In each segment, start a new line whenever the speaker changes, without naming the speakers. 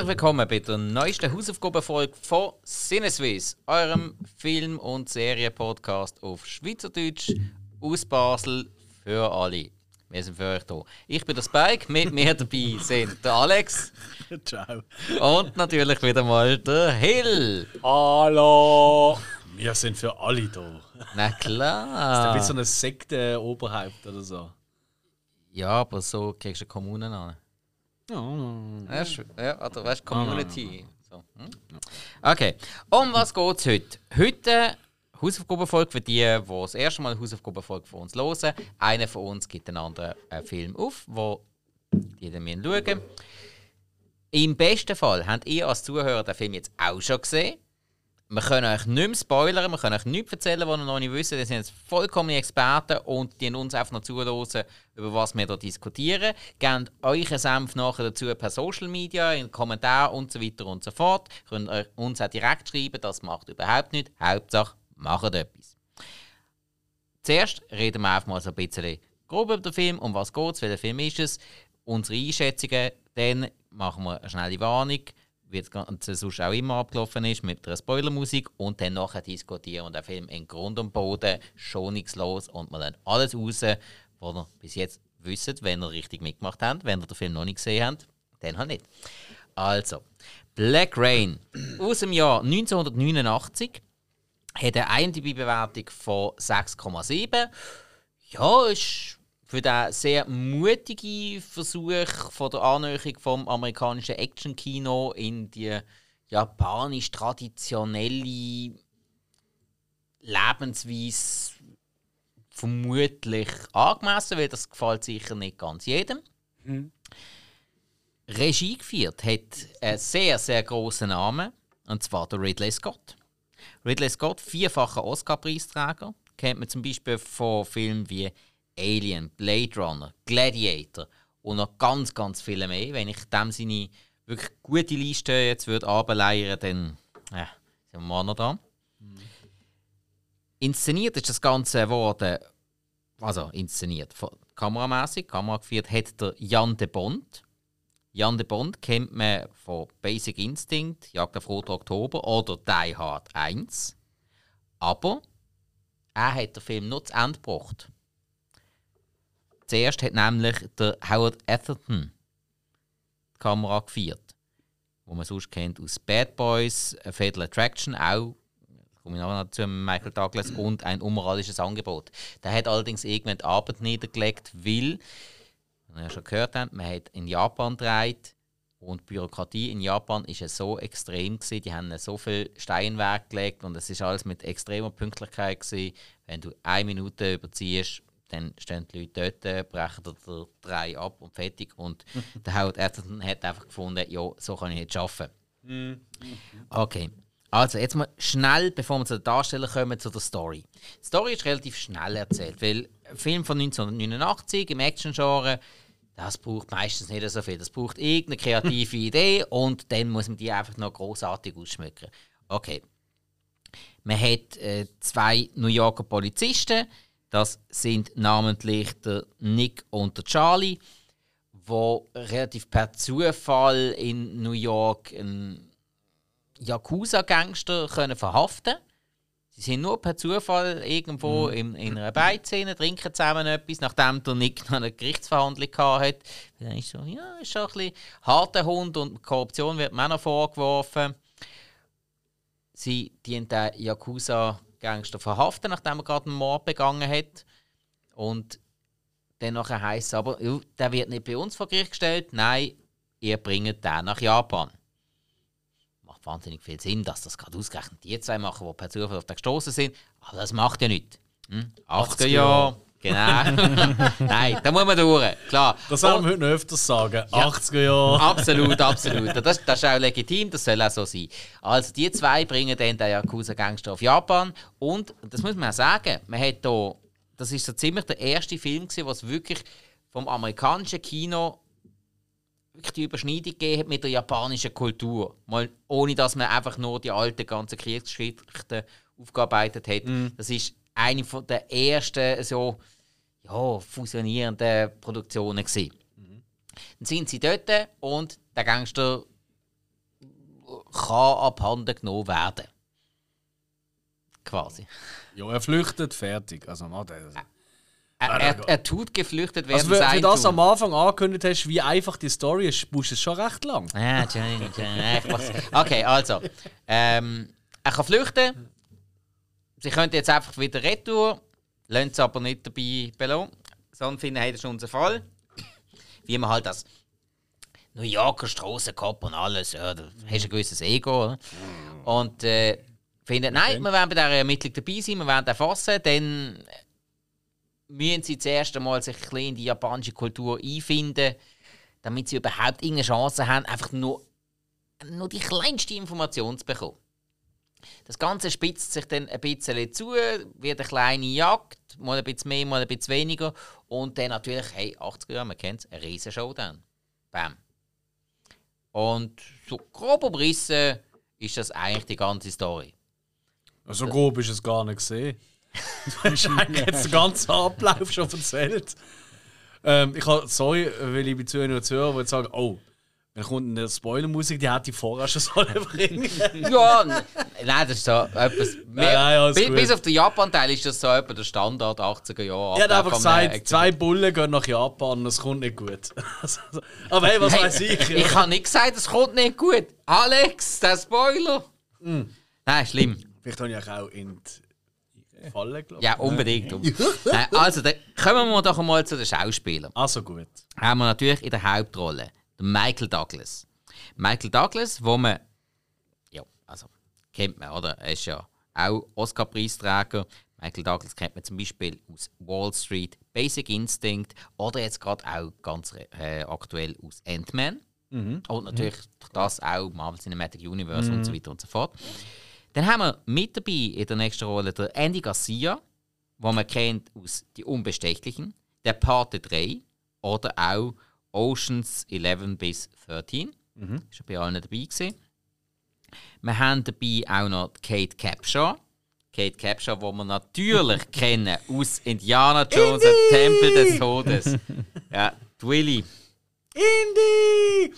Herzlich willkommen bei der neuesten Hausaufgabenfolge von Sinneswiss, eurem Film- und Serienpodcast auf Schweizerdeutsch aus Basel für alle. Wir sind für euch da. Ich bin der Spike, mit mir dabei sind der Alex.
Ciao.
Und natürlich wieder mal der Hill.
Hallo! Wir sind für alle da.
Na klar.
Das ist wie so eine Sekte-Oberhaupt oder so.
Ja, aber so kriegst du Kommunen an.
Ja,
Ja, oder weißt du, Community. So. hm? Okay, um was geht es heute? Heute Hausaufgabenfolge für die, die das erste Mal Hausaufgabenfolge von uns hören. Einer von uns gibt den anderen einen Film auf, wo müssen schauen Im besten Fall habt ihr als Zuhörer den Film jetzt auch schon gesehen. Wir können euch nicht mehr spoilern, wir können euch nichts erzählen, was ihr noch nicht wisst. Wir sind jetzt vollkommene Experten und die uns einfach noch zuhören, über was wir hier diskutieren. Gebt euren Senf nachher dazu per Social Media, in Kommentaren und so weiter und so fort. Ihr könnt euch uns auch direkt schreiben, das macht überhaupt nichts. Hauptsache, macht etwas. Zuerst reden wir einfach mal so ein bisschen grob über den Film, um was geht es, welcher Film ist es, unsere Einschätzungen, dann machen wir eine schnelle Warnung, wie das Ganze sonst auch immer abgelaufen ist, mit einer Spoilermusik und dann nachher diskutieren und den Film in Grund und Boden schonungslos und wir dann alles raus, was ihr bis jetzt wisst, wenn ihr richtig mitgemacht habt, wenn ihr den Film noch nicht gesehen habt, dann halt nicht. Also, Black Rain aus dem Jahr 1989 hat eine IMDb-Bewertung von 6,7. Ja, ist für den sehr mutigen Versuch von der Annäherung vom amerikanischen Actionkino in die japanisch traditionelle Lebensweise vermutlich angemessen, weil das gefällt sicher nicht ganz jedem. Regie geführt hat einen sehr, sehr großen Namen, und zwar der Ridley Scott. Ridley Scott, vierfacher Oscar-Preisträger, kennt man zum Beispiel von Filmen wie Alien, Blade Runner, Gladiator und noch ganz, ganz viele mehr. Wenn ich dem seine wirklich gute Liste jetzt würde ableiern, dann ja, sind wir mal noch da. Inszeniert ist das Ganze geworden, also inszeniert, kameramäßig, Kamera geführt, hat der Jan de Bond. Jan de Bond kennt man von Basic Instinct, Jagd auf Roter Oktober oder Die Hard 1. Aber er hat den Film nur zu Ende gebracht. Zuerst hat nämlich der Howard Atherton die Kamera geführt, wo man sonst kennt aus Bad Boys, A Fatal Attraction, auch komme ich noch zu Michael Douglas und ein unmoralisches Angebot. Der hat allerdings irgendwann die Arbeit niedergelegt, weil wie wir ja schon gehört haben, man hat in Japan gedreht und die Bürokratie in Japan ist ja so extrem gewesen, die haben so viel Steinwerk gelegt und es ist alles mit extremer Pünktlichkeit gewesen. Wenn du eine Minute überziehst, dann stehen die Leute dort, brechen dir den drei ab und fertig. Und der Howard Atherton hat einfach gefunden, ja, so kann ich nicht arbeiten. Okay. Also, jetzt mal schnell, bevor wir zu den Darstellern kommen, zu der Story. Die Story ist relativ schnell erzählt, weil ein Film von 1989 im Action-Genre, das braucht meistens nicht so viel. Das braucht irgendeine kreative Idee und dann muss man die einfach noch großartig ausschmücken. Okay. Man hat äh, zwei New Yorker Polizisten. Das sind namentlich der Nick und der Charlie, wo relativ per Zufall in New York einen Yakuza-Gangster können verhaften Sie sind nur per Zufall irgendwo in, in einer Beizszene, trinken zusammen etwas, nachdem der Nick noch eine Gerichtsverhandlung hatte. Dann ist so, ja, ist schon ein bisschen harter Hund und Korruption wird noch vorgeworfen. Sie die den Yakuza-Gangster verhaften, nachdem er gerade einen Mord begangen hat. Und dann heisst es aber, «Ja, der wird nicht bei uns vor Gericht gestellt, nein, ihr bringt den nach Japan macht wahnsinnig viel Sinn, dass das gerade ausgerechnet die zwei machen, die per Zufall auf den gestoßen sind. Aber das macht ja nichts. Hm? 80er Jahre. Genau. Nein, da muss man durch. Klar.
Das werden wir heute noch öfters sagen. 80er Jahre.
Absolut, absolut. Das, das ist auch legitim, das soll auch so sein. Also die zwei bringen dann den Yakuza-Gangster auf Japan und, das muss man auch sagen, man hat da, das ist so ziemlich der erste Film gewesen, was wirklich vom amerikanischen Kino wirklich die Überschneidung gegeben hat mit der japanischen Kultur. Mal, ohne dass man einfach nur die alten ganzen Kriegsgeschichten aufgearbeitet hat. Das ist eine von der ersten so ja, fusionierenden Produktionen gewesen. Dann sind sie dort und der Gangster kann abhanden genommen werden. Quasi.
Ja, er flüchtet, fertig. Also, na, das.
Er, er, er tut geflüchtet werden.
Also, für
sein
das am Anfang angekündigt hast, wie einfach die Story ist, brauchst du es schon recht lang.
Ja, ich weiß- Okay, also. Ähm, er kann flüchten. Sie könnten jetzt einfach wieder retour, lassen sie aber nicht dabei belohnen. Sondern finden, hey, das ist unser Fall. Wie man halt das New Yorker Strassenkopf und alles, ja, da hast du ein gewisses Ego. Oder? Und äh, finden, nein, wir werden bei dieser Ermittlung dabei sein, wir werden den fassen, dann müssen sie zuerst einmal sich ein bisschen in die japanische Kultur einfinden, damit sie überhaupt irgendeine Chance haben, einfach nur, nur die kleinste Information zu bekommen. Das Ganze spitzt sich dann ein bisschen zu, wird eine kleine Jagd, mal ein bisschen mehr, mal ein bisschen weniger. Und dann natürlich, hey, 80er Jahre, man kennt es, ein riesen Showdown. Bam. Und so grob umrissen ist das eigentlich die ganze Story.
So grob ist es gar nicht gesehen. Du hast eigentlich jetzt den ganzen Ablauf schon erzählt. Ähm, ich habe, sorry, weil ich bei Zuhörern und Zuhörern sagen, oh, wenn kommt eine Spoilermusik, die hätte ich vorher schon sollen bringen.
ja, nein, das ist so etwas. Mehr,
nein, alles
bis, bis auf den Japan-Teil ist das so etwa der Standard 80er Jahre.
Ich habe einfach gesagt, zwei Bullen gehen nach Japan und es kommt nicht gut. Aber hey, was weiß ich?
Ich habe nicht gesagt, es kommt nicht gut. Alex, der Spoiler.
Mm.
Nein, schlimm.
Vielleicht habe ich auch in die Falle gelaufen.
Ja, unbedingt. Also, dann kommen wir doch einmal zu den Schauspielern.
Also gut.
Haben wir natürlich in der Hauptrolle Michael Douglas. Michael Douglas, wo man, ja, also kennt man, oder? Er ist ja auch Oscar-Preisträger. Michael Douglas kennt man zum Beispiel aus Wall Street, Basic Instinct oder jetzt gerade auch ganz äh, aktuell aus Ant-Man. Und natürlich durch das auch Marvel Cinematic Universe und so weiter und so fort. Dann haben wir mit dabei in der nächsten Rolle der Andy Garcia, wo man kennt aus Die Unbestechlichen, der Pate 3 oder auch Oceans 11 bis 13. Ist schon bei allen dabei gewesen. Wir haben dabei auch noch Kate Capshaw. Kate Capshaw, die wir natürlich kennen aus Indiana Jones und Tempel des Todes. Ja, Willy.
Indy!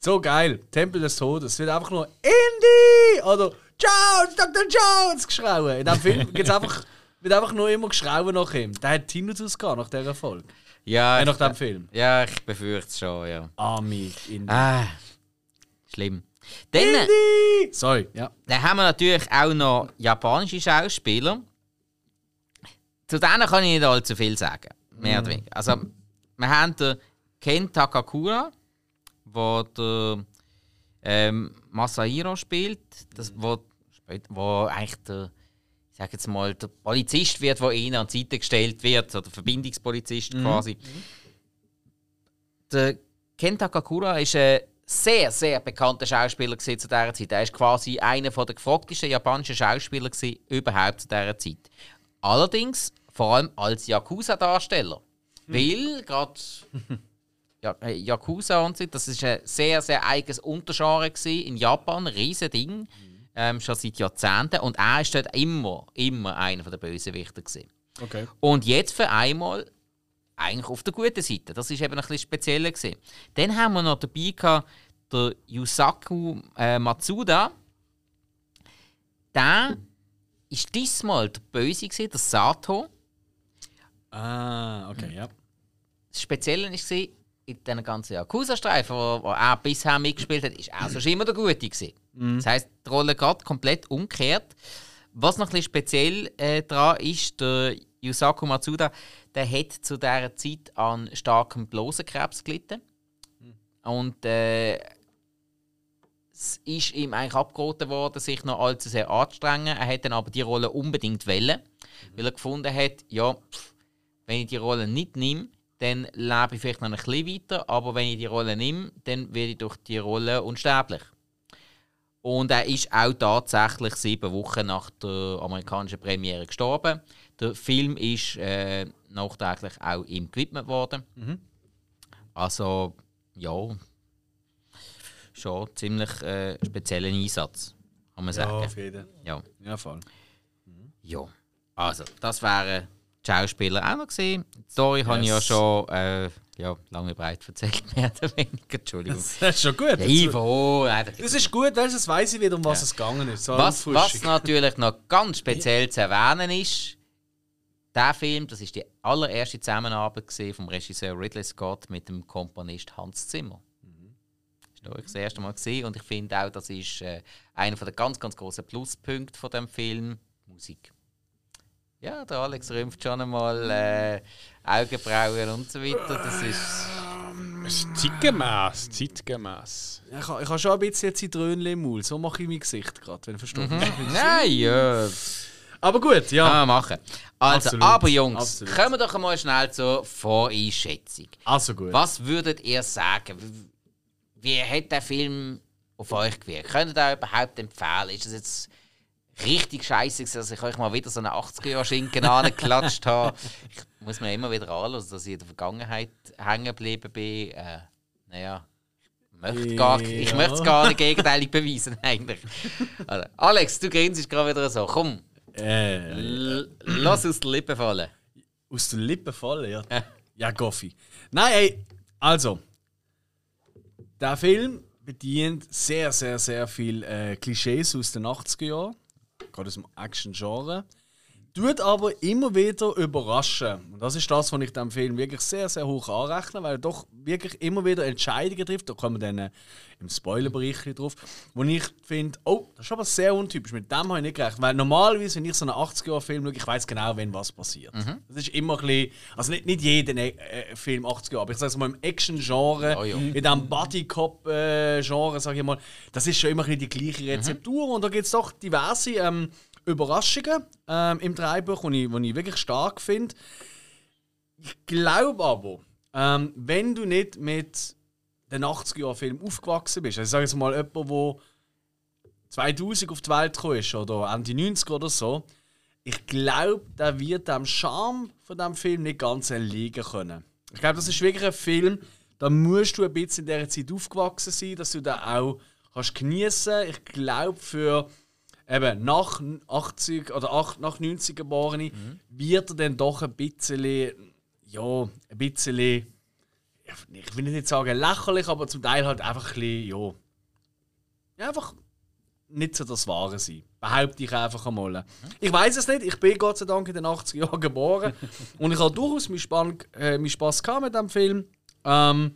So geil. Tempel des Todes. Es wird einfach nur Indy! Oder Jones, Dr. Jones geschrauen. In diesem Film gibt's einfach, wird einfach nur immer geschrauen nach ihm. Der hat Tinnitus gehabt nach dieser Folge.
Ja, ich,
nach dem Film.
ja, ich befürchte es schon, ja.
Army Indy.
Ah, schlimm. Dann,
Indy! Sorry, ja.
dann haben wir natürlich auch noch japanische Schauspieler. Zu denen kann ich nicht allzu viel sagen. Mehr oder weniger. Also, wir haben den Ken Takakura, der der ähm, Masahiro spielt, das, wo, spät- wo eigentlich der, ich sag jetzt mal, der Polizist wird, der ihnen an die Seite gestellt wird, oder der Verbindungspolizist quasi. Der Ken Takakura ist ein sehr, sehr bekannter Schauspieler zu dieser Zeit. Er ist quasi einer der gefragtesten japanischen Schauspieler überhaupt zu dieser Zeit. Allerdings vor allem als Yakuza-Darsteller. Weil gerade ja, Yakuza und so, das ist ein sehr, sehr eigenes Untergenre in Japan, ein riesen Ding, ähm, schon seit Jahrzehnten. Und er ist dort immer, immer einer der Bösewichter gewesen.
Okay.
Und jetzt für einmal eigentlich auf der guten Seite. Das ist eben ein bisschen spezieller gewesen. Dann haben wir noch dabei gehabt, der Yusaku äh, Matsuda. Der ist diesmal der Böse gewesen, der Sato.
Ah, okay, ja.
Das Spezielle war, in diesen ganzen Yakuza-Streifen, wo, wo er bisher mitgespielt hat, ist er sonst immer der Gute gewesen. Das heisst, die Rolle geht komplett umgekehrt. Was noch ein bisschen speziell äh, daran ist, der Yusaku Matsuda, der hat zu dieser Zeit an starkem Blasenkrebs gelitten. Und äh, es ist ihm eigentlich abgeraten worden, sich noch allzu sehr anzustrengen. Er hat dann aber die Rolle unbedingt wollen, weil er gefunden hat, ja, pff, wenn ich die Rolle nicht nehme, dann lebe ich vielleicht noch ein bisschen weiter, aber wenn ich die Rolle nehme, dann werde ich durch die Rolle unsterblich. Und er ist auch tatsächlich sieben Wochen nach der amerikanischen Premiere gestorben. Der Film ist äh, nachträglich auch ihm gewidmet worden. Also, ja, schon ziemlich äh, speziellen Einsatz, kann man sagen.
auf jeden
Ja.
Ja, voll.
Ja, also, das wären die Schauspieler auch noch gesehen. Die Story habe ich ja
Yes.
schon äh, ja, lange breit erzählt, mehr oder weniger. Entschuldigung.
Das ist schon gut.
Ja, Ivo,
Das ist gut, weißt jetzt weiss ich wieder, um was es gegangen ist. So
was, was natürlich noch ganz speziell zu erwähnen ist, der Film, das ist die allererste Zusammenarbeit vom Regisseur Ridley Scott mit dem Komponist Hans Zimmer. Das war das erste Mal gesehen und ich finde auch, das ist äh, einer der ganz, ganz großen Pluspunkte von dem Film, Musik. Ja, der Alex rümpft schon einmal äh, Augenbrauen und so weiter. Das ist
Es ist zeitgemäß, zeitgemäß.
Ja, Ich habe ich habe schon ein bisschen Zitrönchen im Maul. So mache ich mein Gesicht gerade, wenn du verstehst.
Nein, ja.
Aber gut, ja.
Kann man machen. Also,
Absolut,
aber Jungs,
absolut.
kommen wir doch mal schnell zur Voreinschätzung.
Also gut.
Was würdet ihr sagen? Wie- Wie hat der Film auf euch gewirkt? Könnt ihr da überhaupt empfehlen? Ist das jetzt richtig scheiße, dass ich euch mal wieder so einen 80er-Jahr-Schinken angeklatscht habe? Ich muss mir immer wieder anhören, dass ich in der Vergangenheit hängen geblieben bin. Äh, naja, ich möchte gar, ich
Ja.
möchte es gar nicht gegenteilig beweisen, eigentlich. Also, Alex, du grinst gerade wieder so. Komm,
Äh,
lass aus den Lippen fallen.
aus den Lippen fallen, ja.
Ja.
Ja, Goffi. Nein, ey, also. Der Film bedient sehr, sehr, sehr viel äh, Klischees aus den 80er Jahren. Gerade aus dem Action-Genre. Tut aber immer wieder überraschen. Und das ist das, was ich dem Film wirklich sehr, sehr hoch anrechne, weil er doch wirklich immer wieder Entscheidungen trifft. Da kommen wir dann äh, im Spoilerbereich drauf. Wo ich finde, oh, das ist aber sehr untypisch. Mit dem habe ich nicht gerechnet. Weil normalerweise, wenn ich so einen 80er-Jahre-Film schaue, ich weiß genau, wenn was passiert. Das ist immer ein bisschen, also nicht, nicht jeden äh, Film 80er Jahre, aber ich sage es mal im Action-Genre,
Oh ja.
in diesem Buddy-Cop-Genre, sage ich mal, das ist schon immer ein bisschen die gleiche Rezeptur. Und da gibt es doch diverse ähm, Überraschungen ähm, im Dreibuch, die ich, ich wirklich stark finde. Ich glaube aber, ähm, wenn du nicht mit den 80er-Jahren-Film aufgewachsen bist, also ich sage jetzt mal jemand, der 2000 auf die Welt gekommen ist oder Ende 90 oder so, ich glaube, der wird dem Charme von dem Film nicht ganz erliegen können. Ich glaube, das ist wirklich ein Film, da musst du ein bisschen in dieser Zeit aufgewachsen sein, dass du den auch kannst geniessen. Ich glaube, für eben nach 80 oder 8, nach 90 geborene wird er dann doch ein bisschen, ja, ein bisschen, ich will nicht sagen lächerlich, aber zum Teil halt einfach ein bisschen, ja, ja einfach nicht so das Wahre sein. Behaupte ich einfach einmal. Ich weiß es nicht, ich bin Gott sei Dank in den 80er Jahren geboren und ich habe durchaus meinen, Spann, äh, meinen Spass gehabt mit dem Film. Ähm,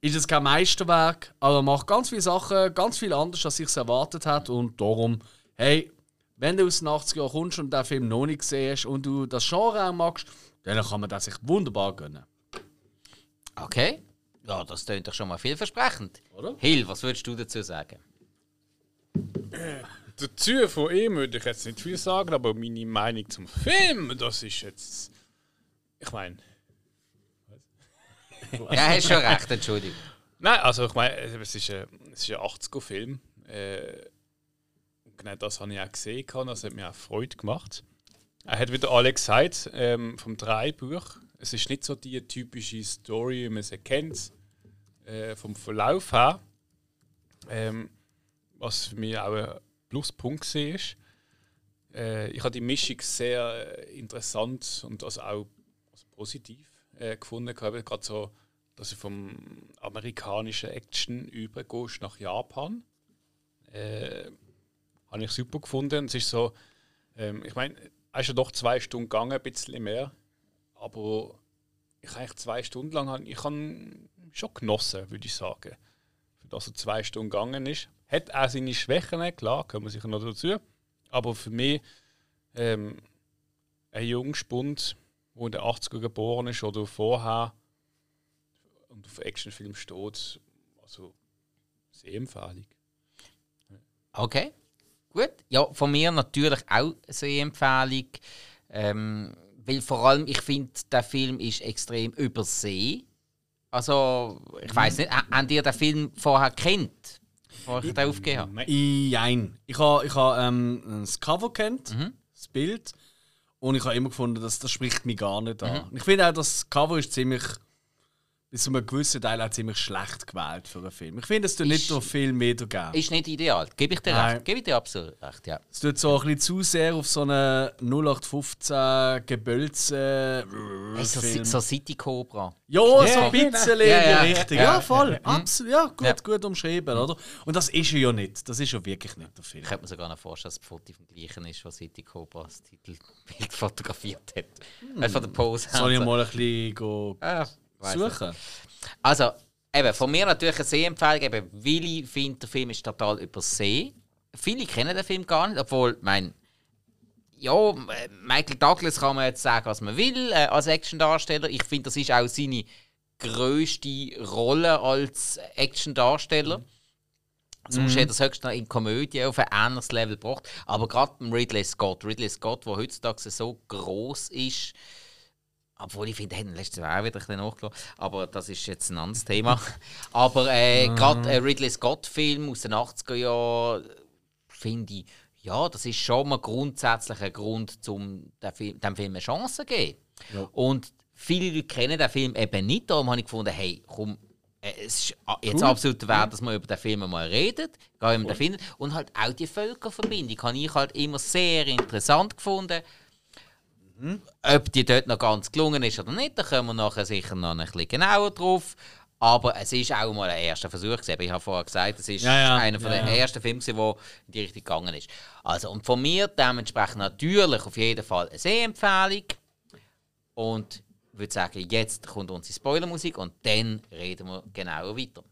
ist es kein Meisterwerk, aber er macht ganz viele Sachen, ganz viel anders, als ich es erwartet habe und darum, hey, wenn du aus den 80er Jahren kommst und den Film noch nicht gesehen hast und du das Genre auch magst, dann kann man das sich wunderbar gönnen.
Okay. Ja, das klingt doch schon mal vielversprechend.
Oder?
Hill, was würdest du dazu sagen?
Dazu von ihm würde ich jetzt nicht viel sagen, aber meine Meinung zum Film, das ist jetzt. Ich meine.
Ja, hast schon recht, Entschuldigung.
Nein, also ich meine, es ist ein, es ist ein 80er-Film. Äh, genau das habe ich auch gesehen. Das hat mir auch Freude gemacht. Er hat wieder Alex gesagt, ähm, vom Dreibuch. Es ist nicht so die typische Story, wie man sie kennt, äh, vom Verlauf her. Ähm, was für mich auch ein Pluspunkt war. Äh, ich habe die Mischung sehr äh, interessant und also auch also positiv äh, gefunden. gehabt. Gerade so, dass du vom amerikanischen Action übergehst nach Japan. Äh, habe ich super gefunden. Es ist so, ähm, ich meine, es ist ja doch zwei Stunden gegangen, ein bisschen mehr. Aber ich habe zwei Stunden lang, habe- ich habe schon genossen, würde ich sagen. Für das er zwei Stunden gegangen ist. Hat auch seine Schwächen, klar, kommen wir sicher noch dazu. Aber für mich, ähm, ein Jungspund, der in den 80er geboren ist oder vorher und auf Actionfilm steht, also sehr empfehlig.
Okay, gut. Ja, von mir natürlich auch eine Sehempfehlung. Ähm, weil vor allem, ich finde, der Film ist extrem übersehen. Also, ich weiß nicht, ha- habt ihr den Film vorher kennt, bevor ich den aufgegeben habe?
Nein. Ich habe ich ha, ähm, das Cover kennt,
Mhm.
das Bild. Und ich habe immer gefunden, dass das spricht mich gar nicht
Mhm.
an. Ich finde auch, das Cover ist ziemlich bis zu einem gewissen Teil auch ziemlich schlecht gewählt für einen Film. Ich finde, es tut nicht so viel mehr geben.
Ist nicht ideal. Gebe ich dir
Nein.
recht. Gebe ich dir absolut recht, ja.
Es tut so ein bisschen zu sehr auf so einen 0815 Gebölze
Hey, so,
Film.
so City Cobra.
Ja, so
Ja,
ein bisschen
Ja,
in die
ja.
Richtung.
Ja.
Ja, voll. Absolut. Ja, gut, gut umschrieben, oder? Und das ist ja nicht. Das ist ja wirklich nicht der Film.
Ich könnte mir sogar noch vorstellen, dass das Foto vom gleichen ist, was City Cobra als Titelbild fotografiert hat. Äh, von der Pose.
Hm. Soll ich mal ein bisschen go
Ah.
Suchen?
Also, eben, von mir natürlich eine Sehempfehlung. Eben, Willi findet, der Film ist total übersehen. Viele kennen den Film gar nicht, obwohl, mein, ja, Michael Douglas kann man jetzt sagen, was man will, äh, als Actiondarsteller. Ich finde, das ist auch seine grösste Rolle als Actiondarsteller. Sonst hat er es höchstens in Komödie auf ein ähnliches Level gebracht. Aber gerade Ridley Scott, Ridley Scott, der heutzutage so groß ist, obwohl ich finde, er ihn letztes Jahr auch wieder ein bisschen nachgelassen. Aber das ist jetzt ein anderes Thema. Aber äh, gerade ein Ridley Scott-Film aus den 80er Jahren, finde ich, ja, das ist schon mal grundsätzlich ein Grund, um dem Film, eine Chance zu geben. Und viele Leute kennen den Film eben nicht. Darum habe ich gefunden, hey, komm, äh, es ist jetzt absolut wert, dass man über den Film mal redet, gar den findet. Und halt auch die Völkerverbindung habe ich halt immer sehr interessant gefunden. Ob die dort noch ganz gelungen ist oder nicht, da kommen wir nachher sicher noch ein bisschen genauer drauf. Aber es ist auch mal ein erster Versuch. Gewesen. Ich habe vorher gesagt, es ist
Ja, ja.
einer von
Ja,
den
ja.
ersten Filmen, der in die Richtung gegangen ist. Also, und von mir dementsprechend natürlich auf jeden Fall eine Sehempfehlung. Und ich würde sagen, jetzt kommt unsere Spoilermusik und dann reden wir genauer weiter.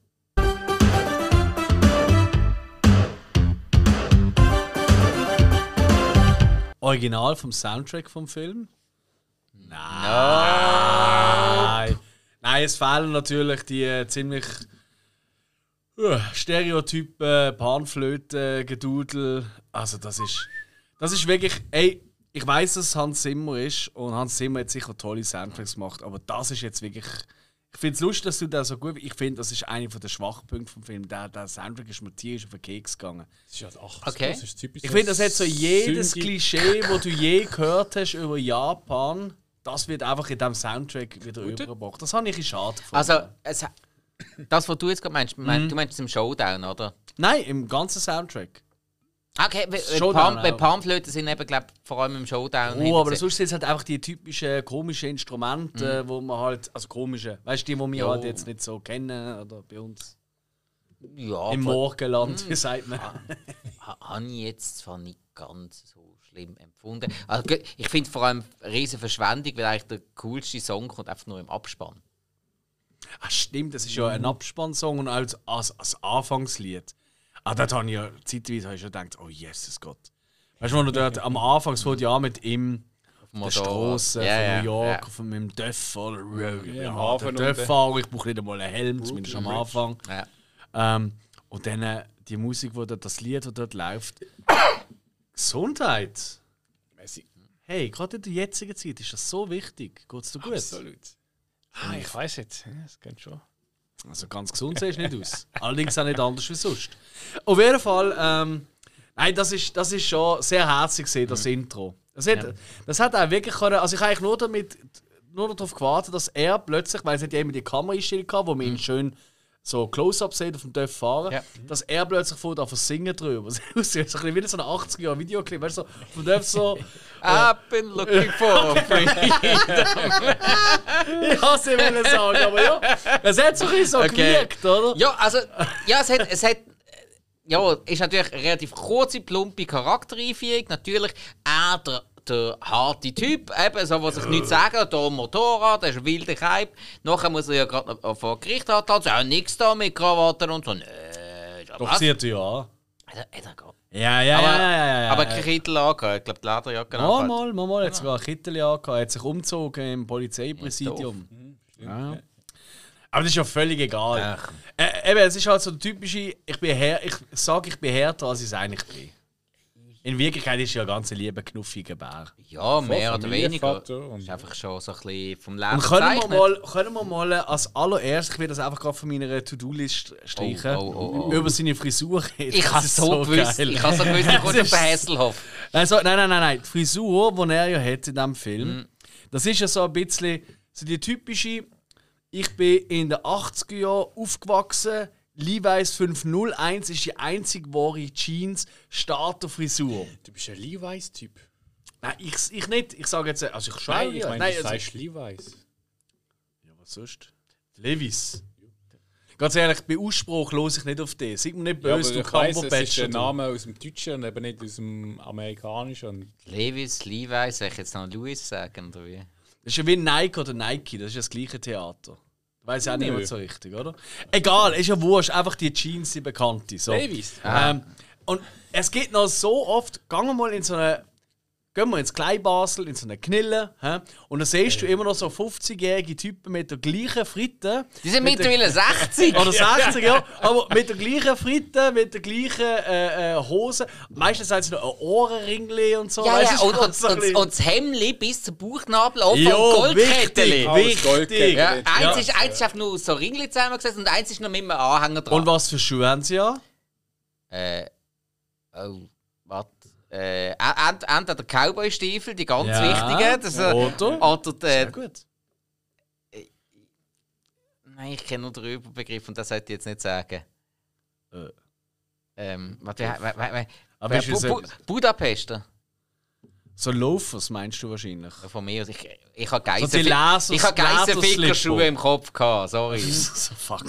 Original vom Soundtrack vom Film? Nein. Nein, es fehlen natürlich die äh, ziemlich uh, Stereotypen, Panflöten, Gedudel. Also das ist, das ist wirklich, ey, ich weiß, dass Hans Zimmer ist und Hans Zimmer hat sicher tolle Soundtracks gemacht, aber das ist jetzt wirklich. Ich finde es lustig, dass du da so gut. Ich finde, das ist einer der Schwachpunkte vom Film. Der, der Soundtrack ist mir tierisch auf den Keks gegangen.
Das ist ja das 80er,
Okay.
das ist typisch
Ich finde, das hat so jedes
Synthi-
Klischee, das du je gehört hast über Japan, das wird einfach in diesem Soundtrack wieder übergebracht. Das habe ich schade gefunden.
Also, es, das, was du jetzt gerade meinst, mein,
Mhm.
du meinst es im Showdown, oder?
Nein, im ganzen Soundtrack.
Okay,
Showdown auch.
Panflöten sind eben, glaub, vor allem im Showdown.
Oh, aber sonst sind es halt einfach die typischen komischen Instrumente, wo man halt, also komische, weißt du, die, die wir
Jo.
halt jetzt nicht so kennen oder bei uns.
Ja,
im Morgenland, wie sagt man.
ha- habe ich jetzt zwar nicht ganz so schlimm empfunden. Also, ich finde vor allem eine riesige Verschwendung, weil eigentlich der coolste Song kommt einfach nur im Abspann.
Ah, stimmt, das ist ja ein Abspannsong und als, als, als Anfangslied. Ah, dort habe ich ja zeitweise ich schon gedacht, oh Jesus Gott. Weißt du, wenn du dort am Anfang es fängt ja mit ihm, der
Motorrad.
Straße
Ja,
von
ja,
New York,
ja.
von meinem Döff, oder? Ja,
am
der
Hafen
Döff-Fahrer, ich brauche nicht einmal einen Helm, zumindest am Anfang.
Ja.
Ähm, und dann äh, die Musik, wo dort, das Lied, das dort läuft. Gesundheit!
Messi.
Hey, gerade in der jetzigen Zeit ist das so wichtig. Geht's dir gut?
Absolut. Ah, ich weiß jetzt. Ja, Das geht schon.
Also ganz gesund siehst du nicht aus. Allerdings auch nicht anders wie sonst. Auf jeden Fall, ähm, nein, das ist, das ist schon sehr herzig gesehen, das Intro. Das hat, das hat auch wirklich können, also ich habe eigentlich nur damit nur darauf gewartet, dass er plötzlich, weil es hat ja immer die Kameraeinstellung gehabt, wo man ihn schön so Close-up sieht auf dem Dörf fahren,
Ja.
dass er plötzlich vor auf singen drüber. Das aussieht so ein bisschen wie so ein 80er Jahre Videoclip, weißt du, so vom Dörf so.
I've been looking for freedom.
ich hasse ihn sagen, aber ja, es hat so ein bisschen so
Okay.
gewirkt, oder?
Ja, also, ja, es hat, es hat, ja, ist natürlich eine relativ kurze, plumpe Charaktereinführung. Natürlich er der, der harte Typ, eben, so, was ich nichts sagen, da am Motorrad, der ist ein wilder Keib. Nachher muss er ja gerade noch vor Gericht antreten, so, ja, nix da mit Krawatten und so. Ja,
Doch
was?
zieht er ja an. Ja, ja,
Aber,
ja, ja, ja, ja.
aber kein Kittel angehabt, ich glaube, die Lederjacke angehabt.
mal, mal, mal. Hat sogar ein Kittel angehabt. Er hat sich umgezogen im Polizeipräsidium. Ja. Aber das ist ja völlig egal. Äh, eben, es ist halt so der typische, ich bin her, ich sage, ich bin härter, als ich es eigentlich bin. In Wirklichkeit ist er ja ein ganz lieber, knuffiger Bär.
Ja, mehr oder weniger. Ist einfach schon so ein bisschen vom Leben
Und können wir, mal, können wir mal als allererstes, ich will das einfach gerade von meiner To-Do-List streichen,
Oh, oh, oh, oh.
über seine Frisur reden.
Ich
Das
habe
ist
so gewusst,
geil.
ich habe so gewusst, ich komme
ist-
Hässelhoff.
Also, nein, nein, nein, nein. Die Frisur, die er ja hat in diesem Film,
Mhm.
das ist ja so ein bisschen so die typische. ich bin in den 80er Jahren aufgewachsen. Levi's 501 ist die einzige wahre Jeans Starterfrisur.
Du bist ein Levi's-Typ.
Nein, ich, ich nicht. Ich sage jetzt, also ich schwöre.
Nein, ich meine,
Nein,
du
also,
sagst Levi's.
ja, was sonst? Levis. Ganz ehrlich, bei Ausspruch los ich nicht auf den. Sag mir nicht
Ja,
böse, du
ich weiss, es ist ein Name aus dem Deutschen und eben nicht aus dem Amerikanischen.
Levis, Levi, soll ich jetzt noch Louis sagen, oder wie?
Das ist ja wie Nike oder Nike, das ist ja das gleiche Theater. Weiß ja auch niemand so richtig, oder? Egal, ist ja wurscht, einfach die Jeans, die bekannte. So.
Levi's.
Ähm, und es gibt noch so oft, gehen wir mal in so eine, gehen wir ins Kleinbasel, in so eine Knille, hä? und dann siehst du immer noch so 50-jährige Typen mit der gleichen Fritte.
Die sind
Mit
mittlerweile 60!
Oder 60, ja. Aber mit der gleichen Fritte, mit der gleichen äh, äh, Hose. Meistens haben sie noch ein Ohrenringli und so.
Ja,
Weißt
ja, und,
das
und,
so
und, und das Hemdli bis zum Bauchnabel auf
Jo,
vom Goldketteli.
wichtig, wichtig.
Ja,
Ja.
eins, Ist, eins ist einfach nur so Ringli zusammengesetzt und eins ist noch mit einem Anhänger dran.
Und was für Schuhe haben sie an?
Äh, oh. Äh, ent- entweder Cowboy-Stiefel, die ganz
Ja,
wichtigen. Das, äh,
oder?
oder die,
Sehr gut.
Nein, ich kenne nur den Überbegriff und das sollte ich jetzt nicht sagen.
Äh.
Ähm, warte,
ist es
Bu- Budapester.
So Loafers meinst du wahrscheinlich?
Von mir aus. Ich, ich habe Geisenficker-Schuhe im Kopf gehabt, sorry.
so fuck.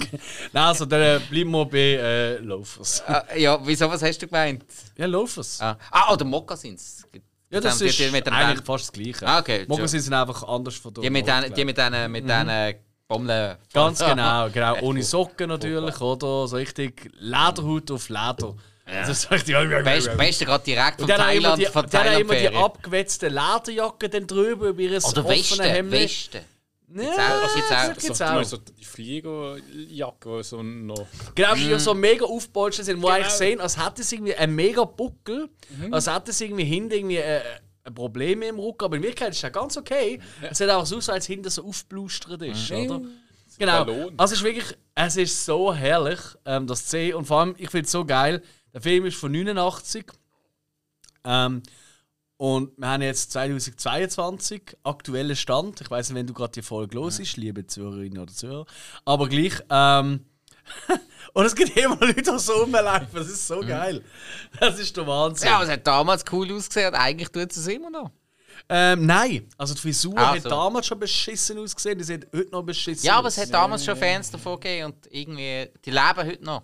Nein, also dann äh, bleiben wir bei äh, Loafers.
Ah, ja, wieso, was hast du gemeint?
Ja, Loafers.
Ah, ah oder Mokassins.
ja, das
Die-
ist
mit den
eigentlich
Band-
fast das Gleiche.
Ah, okay,
Mokassins sind einfach anders von der
Die mit den, die mit den, mit den Bommeln.
Ganz genau, genau. Ohne Socken natürlich, oder? So richtig Lederhut auf Leder. Das ist richtig.
Best, Beste gerade direkt von
dann
Thailand,
die,
von
dann haben immer die
Thailand
abgewetzten Lederjacken dann drüber über ihr
Oder Weste,
Hemd.
Weste.
Ja,
Gibt's auch-
das
gibt's auch.
gibt's
So,
auch.
so die Fliegerjacke, so noch.
Genau, die so mega aufgebolstert sind, wo
Genau.
eigentlich sehen, als hätte es irgendwie einen mega Buckel, als hätte es irgendwie hinten irgendwie äh, ein Problem im Rücken, aber in Wirklichkeit ist das ganz okay. Es sieht auch so aus, als hinten so aufblustert ist, oder? Genau. Also es ist wirklich, es ist so herrlich, ähm, das zu sehen und vor allem, ich finde es so geil, der Film ist von 89 ähm, und wir haben jetzt 2022, aktuellen Stand. Ich weiß nicht, wenn du gerade die Folge los ist, liebe Zuhörerinnen oder Zuhörer. Aber gleich. Ähm, und es gibt immer Leute, die so rumlaufen. Das ist so geil. Das ist der Wahnsinn.
Ja, aber es hat damals cool ausgesehen eigentlich tut es immer noch.
Ähm, nein, also die Frisur
Ah,
hat damals schon beschissen ausgesehen, die sieht heute noch beschissen
Ja, aber es hat damals schon Fans davon gegeben und irgendwie, die leben heute noch.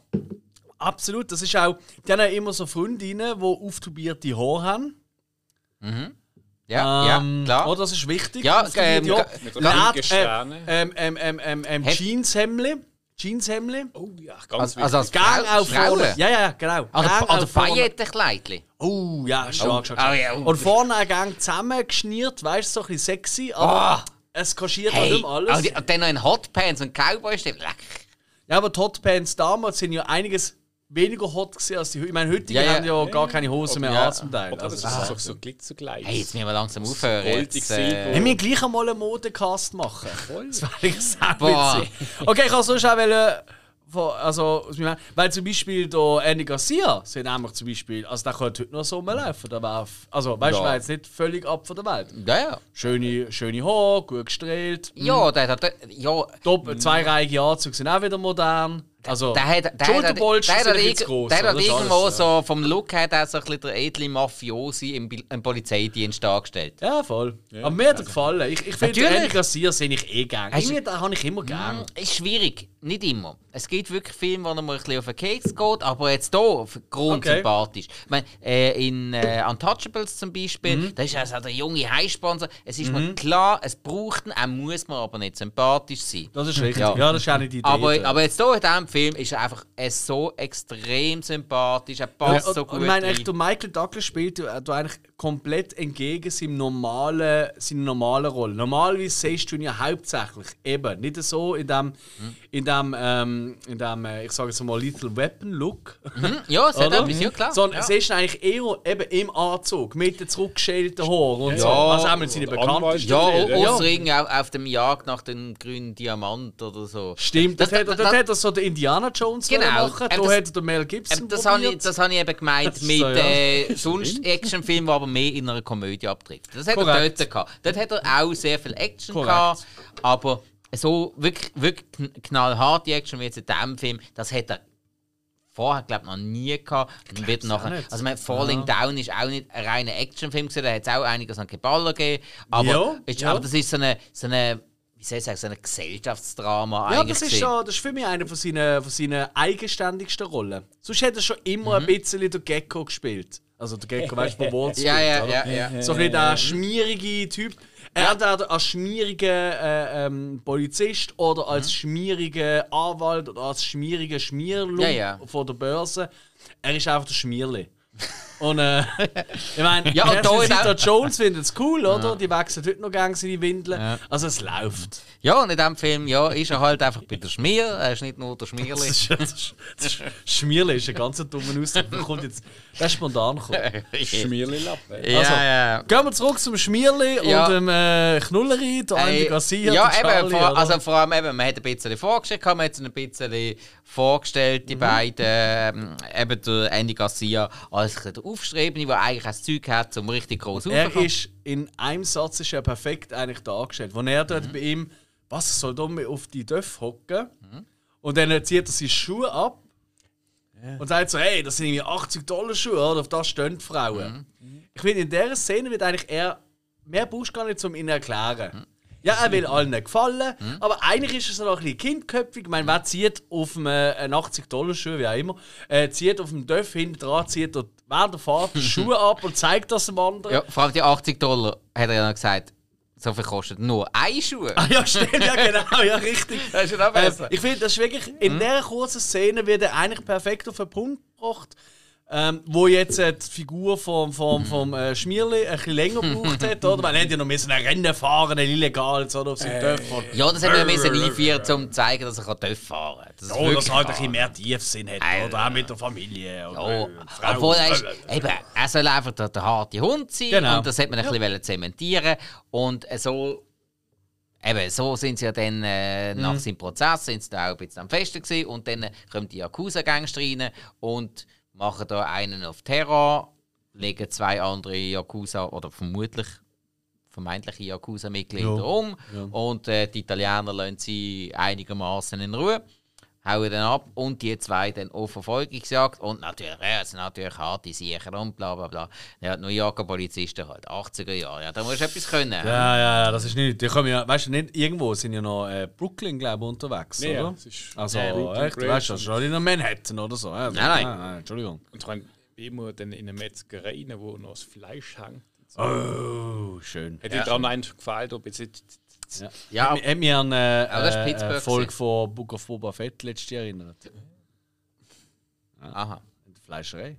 Absolut, das ist auch. Die haben ja immer so Freundinnen, die auftubierte Haare haben.
Ja,
Ähm,
ja, klar.
Oh, das ist wichtig.
Ja, ähm,
Haare.
mit so
Lad-
pinken
äh, ähm, ähm, ähm, ähm, ähm,
Heft-
Jeanshemdli. Jeanshemdli.
Oh ja, ganz
Also, also als
wichtig.
Gang
Frau,
auf vorne. Ja, ja, genau.
Oder,
Gang
oder
auf vorne.
Pailletenkleidchen.
Oh, ja, stark, stark.
Ah,
stark.
ja, oh.
Und vorne ein Gang zusammengeschnürt, weißt du, so ein bisschen sexy, aber
Ah.
es kaschiert halt
Hey,
mehr alles.
und dann noch in Hotpants und Cowboy-Stiefel.
Ja, aber die Hotpants damals sind ja einiges weniger hot gewesen als die Ich meine, heutige
Ja, ja.
haben ja gar keine Hose mehr
Ja.
an zum Teil. Also,
das ist doch so glitzergleich.
Hey, jetzt müssen wir langsam aufhören. Jetzt,
Silber.
äh,
wir müssen gleich einmal einen Modecast machen. Das wäre sehr witzig. Okay, ich kann sonst auch wollen, also, weil zum Beispiel der Andy Garcia sind nämlich zum Beispiel, also der könnte heute noch so rumlaufen. Der wär, also, weißt du,
Ja.
jetzt nicht völlig ab von der Welt.
ja, ja.
Schöne, schöne Haare, gut gestrahlt.
Ja, der hat. Ja,
Top, zweireihige Anzüge sind auch wieder modern. Also,
der hat, der hat, der
sind
der
bisschen gross,
der hat
Das ist
irgendwo
alles, ja.
so vom Look her der so ein bisschen der edle Mafiosi im, im Polizeidienst dargestellt.
Ja, voll. Aber mir hat er gefallen. Ich, ich finde. Andy Garcia sehe ich eh gern. Irgendwie, den habe ich immer gern.
Ist schwierig, nicht immer. Es gibt wirklich Filme, wo mal ein bisschen auf den Keks geht, aber jetzt hier grundsympathisch. Ich meine, äh, in äh, Untouchables zum Beispiel,
Mhm.
da ist also der junge Highsponsor. Es ist mir klar, es braucht ihn, er muss mir aber nicht sympathisch sein.
Das ist richtig.
Ja.
Ja, das ist auch nicht die Idee.
Aber, aber jetzt hier in diesem Film ist er einfach äh, so extrem sympathisch, er passt
Ja,
so gut
ich meine, echt, der Michael Douglas spielt ja, du eigentlich komplett entgegen seinem normalen, seiner normalen Rolle. Normalerweise siehst du ihn ja hauptsächlich eben nicht so in dem, in dem, ähm, in dem äh, ich sage jetzt mal, Lethal Weapon Look.
Hm? Ja,
Oder?
etwas, ja klar.
Sondern
ja.
siehst du eigentlich eher eben im Anzug, mit den zurückgeschälten Haaren und so.
Ja.
Also haben wir seine
Oder
bekanntesten
Anwalt.
Ja,
Ja.
ja. auf, dem Jagd nach dem grünen Diamant oder so.
Stimmt,
Das-
das, hat,
das-
das,
das-
hat er so den Indiana Jones
Genau.
machen. Da
Ähm, das-
hat er den Mel Gibson
Ähm, das habe ich, das hab ich eben gemeint mit
so, ja.
äh, sonst Actionfilmen, aber mehr in einer Komödie abtrifft. Das hat
Korrekt.
er dort gehabt. Dort hat er auch sehr viel Action
Korrekt.
gehabt, aber so wirklich, wirklich kn- knallharte Action wie jetzt in diesem Film, das hat er vorher, glaube ich, noch nie gehabt. Und wird nachher,
nicht.
also mein Falling Down ist auch nicht ein reiner Actionfilm gewesen, da hat es auch einiges an Geballer gegeben. Aber,
Ja,
ist,
ja.
aber das ist so eine, so eine, wie soll ich sagen, so ein Gesellschaftsdrama
Ja,
eigentlich.
das ist, schon, das ist für mich eine von seinen, von seinen eigenständigsten Rollen. Sonst hat er schon immer ein bisschen den Gecko gespielt. Also der Gecko, weißt du, Wall Street,
Ja, ja, ja, ja.
So ein bisschen der schmierige Typ. Er hat als schmieriger äh, ähm, Polizist oder als schmieriger Anwalt oder als schmieriger Schmierlump
Ja, ja.
von der Börse. Er ist einfach der Schmierli. Und äh, ich meine,
Ja, und da auch-
Jones findet es cool, oder? Die wechseln heute noch gerne seine Windeln. Also es läuft.
Ja, und in diesem Film ja, ist er halt einfach bei der Schmier. Er ist nicht nur der Schmierli.
Das ist, das ist, das ist, Schmierli ist ein ganz dummer Ausdruck. Der kommt jetzt, der ist spontan gekommen.
Schmierli-Lappe.
ja,
Also,
ja.
Gehen wir zurück zum Schmierli
Ja.
und dem äh, Knulleri, der Andy Garcia,
ja,
der
eben,
Charlie,
vor, also vor allem eben, man hat ein bisschen vorgestellt, man hat ein bisschen vorgestellt, die beiden, ähm, eben der Andy Garcia als ein Aufstrebende, der eigentlich das Zeug hat, um richtig groß
er ist in einem Satz ist er perfekt eigentlich dargestellt. Wo er dort bei ihm, was er soll da auf die Döff hocken und dann zieht er seine Schuhe ab und sagt so, hey, das sind irgendwie 80 Dollar Schuhe, oder? auf das stehen die Frauen. Ich finde, in dieser Szene wird eigentlich er, mehr brauchst gar nicht, um ihn zu erklären. Ja, er will allen gefallen, aber eigentlich ist er so noch ein bisschen kindköpfig. Ich meine, wer zieht auf einem äh, einen 80-Dollar-Schuh, wie auch immer, äh, zieht auf dem Döff hinten dran, zieht dort während der Fahrt die Schuhe ab und zeigt das dem anderen.
Ja, vor allem die 80 Dollar, hat er ja noch gesagt, so viel kostet nur ein Schuh.
Ah, ja, stimmt, ja, genau, ja, richtig.
Das ist schon auch
Äh,
besser.
ich finde, das ist wirklich, in dieser kurzen Szene wird er eigentlich perfekt auf den Punkt gebracht. Ähm, wo jetzt äh, die Figur vom, vom, vom äh, Schmierli ein bisschen länger gebraucht hat, oder? Weil er hätte ja noch müssen ein Rennen fahren, ein illegales, oder? Auf seinem Dörf. Und,
Ja, das haben wir müssen einführen, um zu zeigen, dass er kann Dörf fahren kann. Das ist
oh, dass er halt ein bisschen mehr Tiefsinn hat,
Äh,
oder? Auch mit der Familie. Oder,
Ja,
äh, Frau.
obwohl er ist, eben, er soll einfach der, der harte Hund sein
Genau.
und das hat man ein bisschen zementieren und äh, so Eben, so sind sie ja dann äh,
Mhm.
nach seinem Prozess sind sie da auch ein bisschen am Festen gewesen und dann kommen die Yakuza-Gangster rein und machen da einen auf Terror, legen zwei andere Yakuza oder vermutlich vermeintliche Yakuza-Mitglieder
Ja.
um
Ja.
und äh, die Italiener lassen sie einigermaßen in Ruhe, hauen dann ab und die zwei dann auf Verfolgungsjagd und natürlich, ja, es sind natürlich harte Siecher und bla bla bla. Ja, New Yorker Polizisten halt, 80er Jahre, ja, da musst du etwas können.
Ja, ja, ja, das ist nicht. Die kommen ja, weißt du, nicht irgendwo sind ja noch äh, Brooklyn, glaube ich, unterwegs,
Ja,
oder?
ist
Also,
Brooklyn
echt, weißt du, das ist schon in Manhattan oder so. Also,
Nein, nein.
Entschuldigung.
Und ich meine, immer dann in eine Metzgerei rein, wo noch das Fleisch hängt.
Oh, schön.
Hätte ja. daran eigentlich gefallen, ob jetzt nicht
Ja,
Ja,
Hat mich an eine, äh, eine Folge
gewesen.
von Book of Boba Fett letztes Jahr erinnert.
aha.
In der Fleischerei.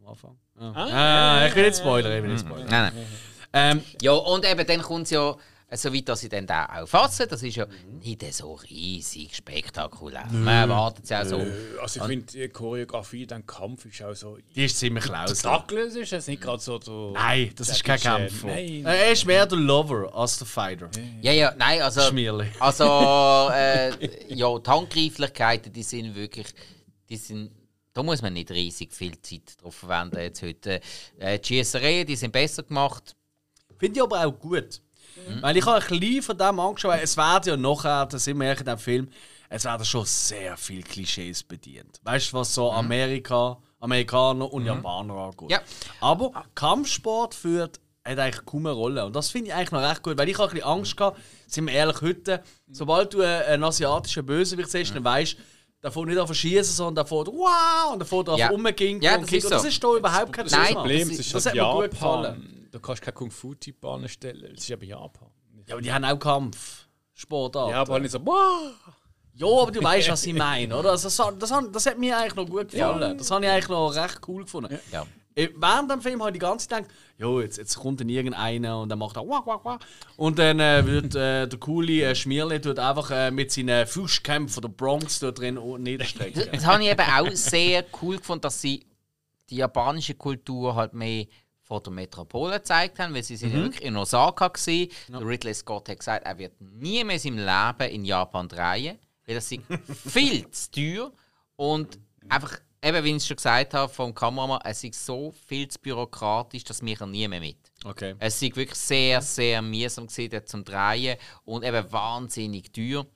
Am Anfang. Ah,
Ah,
ah, ich will nicht spoilern, ich will nicht spoilern.
Nein, nein.
Ähm,
Ja, und eben dann kommt es ja, äh, so weit, dass sie dann da auch fassen. Das ist ja nicht so riesig spektakulär. Man erwartet es ja so.
Also ich finde die Choreografie, der Kampf ist auch so.
die ist ziemlich laus.
Tackeln ist jetzt nicht gerade so. so
Nein, das ist kein Kampf. Äh,
Nein.
Er ist mehr der Lover als der Fighter.
Ja, ja, nein, also.
Schmierli.
Also, äh, ja, die Handgreiflichkeiten, die sind wirklich. Die sind, da muss man nicht riesig viel Zeit drauf verwenden jetzt heute. Äh, die Schiessereien, die sind besser gemacht.
Finde ich aber auch gut. Weil ich habe ein bisschen von dem angeschaut, weil es werden ja nachher, das sind wir in diesem Film, es werden schon sehr viele Klischees bedient. Weißt du, was so Amerika, Amerikaner und Japaner angeht.
Ja.
Aber Kampfsport führt hat eigentlich kaum eine Rolle. Und das finde ich eigentlich noch recht gut, weil ich habe ein bisschen Angst gehabt, sind wir ehrlich, heute, sobald du einen, einen asiatischen Bösewicht siehst, dann weißt du, der fährt nicht auf schießen, sondern der fährt wow und der fährt auf
Ja.
rumgehen
Ja,
und
das ist
Und das
so.
ist da überhaupt kein
Nein.
Problem
das ist-
ist,
das
das
hat mir gut gefallen.
Du kannst keine Kung-Fu-Bahn stellen. Es ist aber Japan.
Ja, aber die haben auch Kampfsportarten.
Ja, aber nicht so. Wow!
Ja, aber du weißt, was ich meine, oder? Also, das, das, das, das hat mir eigentlich noch gut gefallen. Das habe ich eigentlich noch recht cool gefunden.
Ja.
Äh, Während dem Film habe ich die ganze Zeit gedacht, jo, jetzt, jetzt kommt dann irgendeiner und dann macht er wah, wah, wah. Und dann äh, wird äh, der coole äh, Schmierli tut einfach äh, mit seinen Fußkämpfen der Bronx dort drin niederstrecken.
Das habe ich eben auch sehr cool gefunden, dass sie die japanische Kultur halt mehr von der Metropole gezeigt haben, weil sie sind ja wirklich in Osaka gewesen. Der Ridley Scott hat gesagt, er wird nie mehr seinem Leben in Japan drehen, weil das ist viel zu teuer und einfach, eben wie ich es schon gesagt habe vom Kameramann, es ist so viel zu bürokratisch, das macht er nie mehr mit.
Okay.
Es war wirklich sehr, sehr mühsam gewesen, zum Drehen und eben wahnsinnig teuer.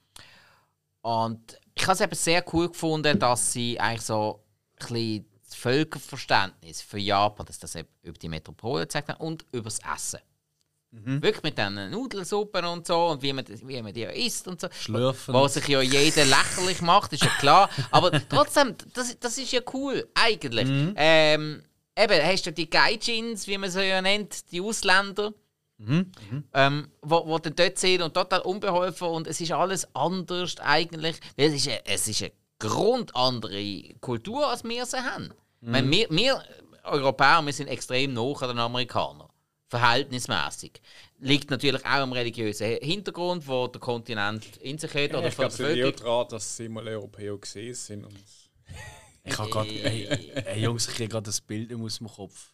Und ich habe es eben sehr cool gefunden, dass sie eigentlich so ein bisschen das Völkerverständnis für Japan, dass das eben über die Metropole gezeigt haben und über das Essen. Wirklich mit diesen Nudelsuppen und so und wie man, wie man die isst und so.
Schlürfen.
Wo sich ja jeder lächerlich macht, ist ja klar. Aber trotzdem, das, das ist ja cool, eigentlich. Ähm, eben, hast du die Gaijins, wie man sie ja nennt, die Ausländer, ähm, wo, wo dann dort sind und total unbeholfen und es ist alles anders eigentlich. Weil Es ist, eine, es ist eine grundandere Kultur, als wir sie haben. Ich meine, Wir, wir Europäer, wir sind extrem nah an den Amerikanern. Verhältnismäßig. Liegt natürlich auch am religiösen Hintergrund, wo der Kontinent in sich hat oder
ich glaube, es liegt daran, dass sie mal Europäer gesehen sind. Und
Ich habe gerade. Ey, ey, Jungs, ich kriege gerade das Bild aus dem Kopf.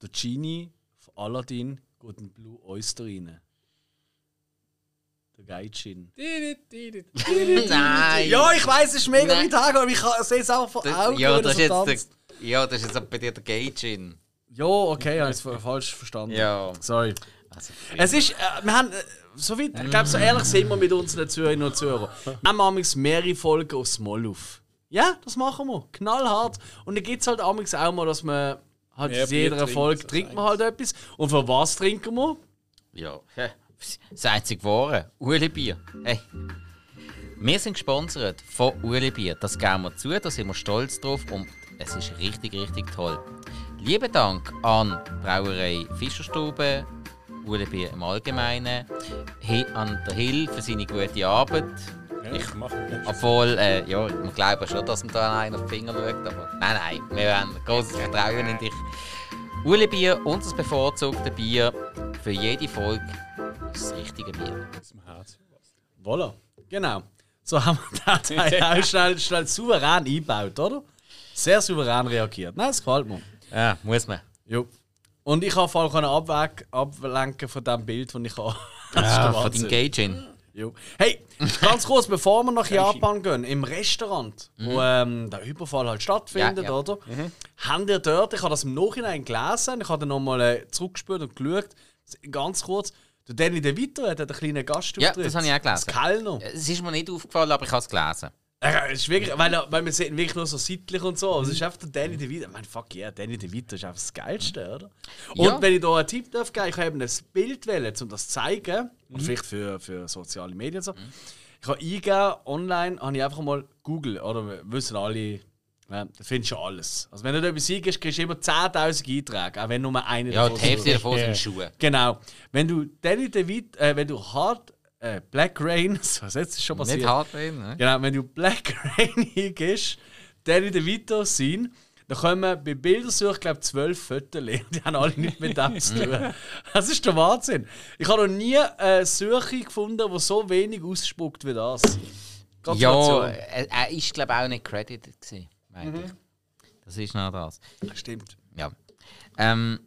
Der Genie von Aladdin geht in Blue Oyster rein. Der Gaijin.
Nein!
Ja, ich weiß, es ist mega
Nein.
weit aber ich sehe es auch von
Das,
Augen.
ja, das ist jetzt der, ja, das ist jetzt bei dir der Gaijin.
Ja, okay, ich habe es falsch verstanden.
Ja.
Sorry. Es ist, äh, wir haben, so weit, ich glaube, so ehrlich sind wir mit unseren Zuhörerinnen und Zuhörern. Wir haben amigs mehrere Folgen aufs Moll auf. Ja, das machen wir. Knallhart. Und dann gibt es halt amigs auch mal, dass man halt
Mehr
in jeder
trinkt,
Folge trinkt man halt etwas. Und für was trinken wir?
ja, hä, das einzige Wahre. Uli Bier. Hey. Wir sind gesponsert von Uli Bier. Das geben wir zu, da sind wir stolz drauf und es ist richtig, richtig toll. Lieben Dank an Brauerei Fischerstube, Uli Bier im Allgemeinen, an der Hill für seine gute Arbeit.
ich mache nicht.
Obwohl, äh, ja, wir glauben schon, dass man da einen auf die Finger schaut, aber nein, nein, wir haben großes Vertrauen in dich. Uli Bier, unser bevorzugtes Bier für jede Folge das richtige Bier.
Aus dem Herz.
Voilà. Genau. So haben wir das auch schnell, schnell souverän eingebaut, oder? Sehr souverän reagiert. Nein, das gefällt mir.
Ja, muss man.
Jo. Und ich kann vor allem abweg, ablenken von dem Bild, das ich habe. Das ist
Ja,
der
von
Wahnsinn.
deinem Gaijin.
Jo. Hey, ganz kurz, bevor wir nach Japan gehen, im Restaurant, wo ähm, der Überfall halt stattfindet,
Ja, ja.
oder? Haben ihr dort, ich habe das im Nachhinein gelesen, ich habe dann nochmal äh, zurückgespürt und geschaut, ganz kurz, der Danny DeVito hat einen kleinen Gastauftritt.
Ja, das habe ich auch gelesen.
Als Kellner.
Es ist mir nicht aufgefallen, aber ich habe es gelesen.
Ja, es ist wirklich, weil, weil man sieht ihn wirklich nur so seitlich und so. Also es ist einfach der Danny DeVito. Ich meine, fuck yeah, Danny DeVito ist einfach das Geilste, oder? Und
Ja.
wenn ich da einen Tipp darf geben, ich habe eben ein Bild wählen, um das zu zeigen. Und vielleicht für, für soziale Medien und so. Ich habe eingegeben, online habe ich einfach mal Google, oder wir wissen alle, ja, da findest du alles. Also wenn du da etwas eingibst, kriegst du immer 10'000 Einträge, auch wenn nur einer
Ja,
davon
die Hälfte davon sind Schuhe.
Genau. Wenn du Danny DeVito, äh, wenn du Hard, äh, Black Rain, was jetzt ist schon passiert?
Nicht hart drin, ne?
Genau, wenn du Black Rain eingibst, Danny DeVito sein, dann kommen bei Bildersuche, glaube ich, zwölf Fotos. Die haben alle nichts mit dem zu tun. Das ist der Wahnsinn. Ich habe noch nie eine Suche gefunden, die so wenig ausspuckt wie das.
Ja, er, ist glaube ich auch nicht credited gewesen, meine ich. Das ist noch das.
Stimmt.
Ja. Ähm,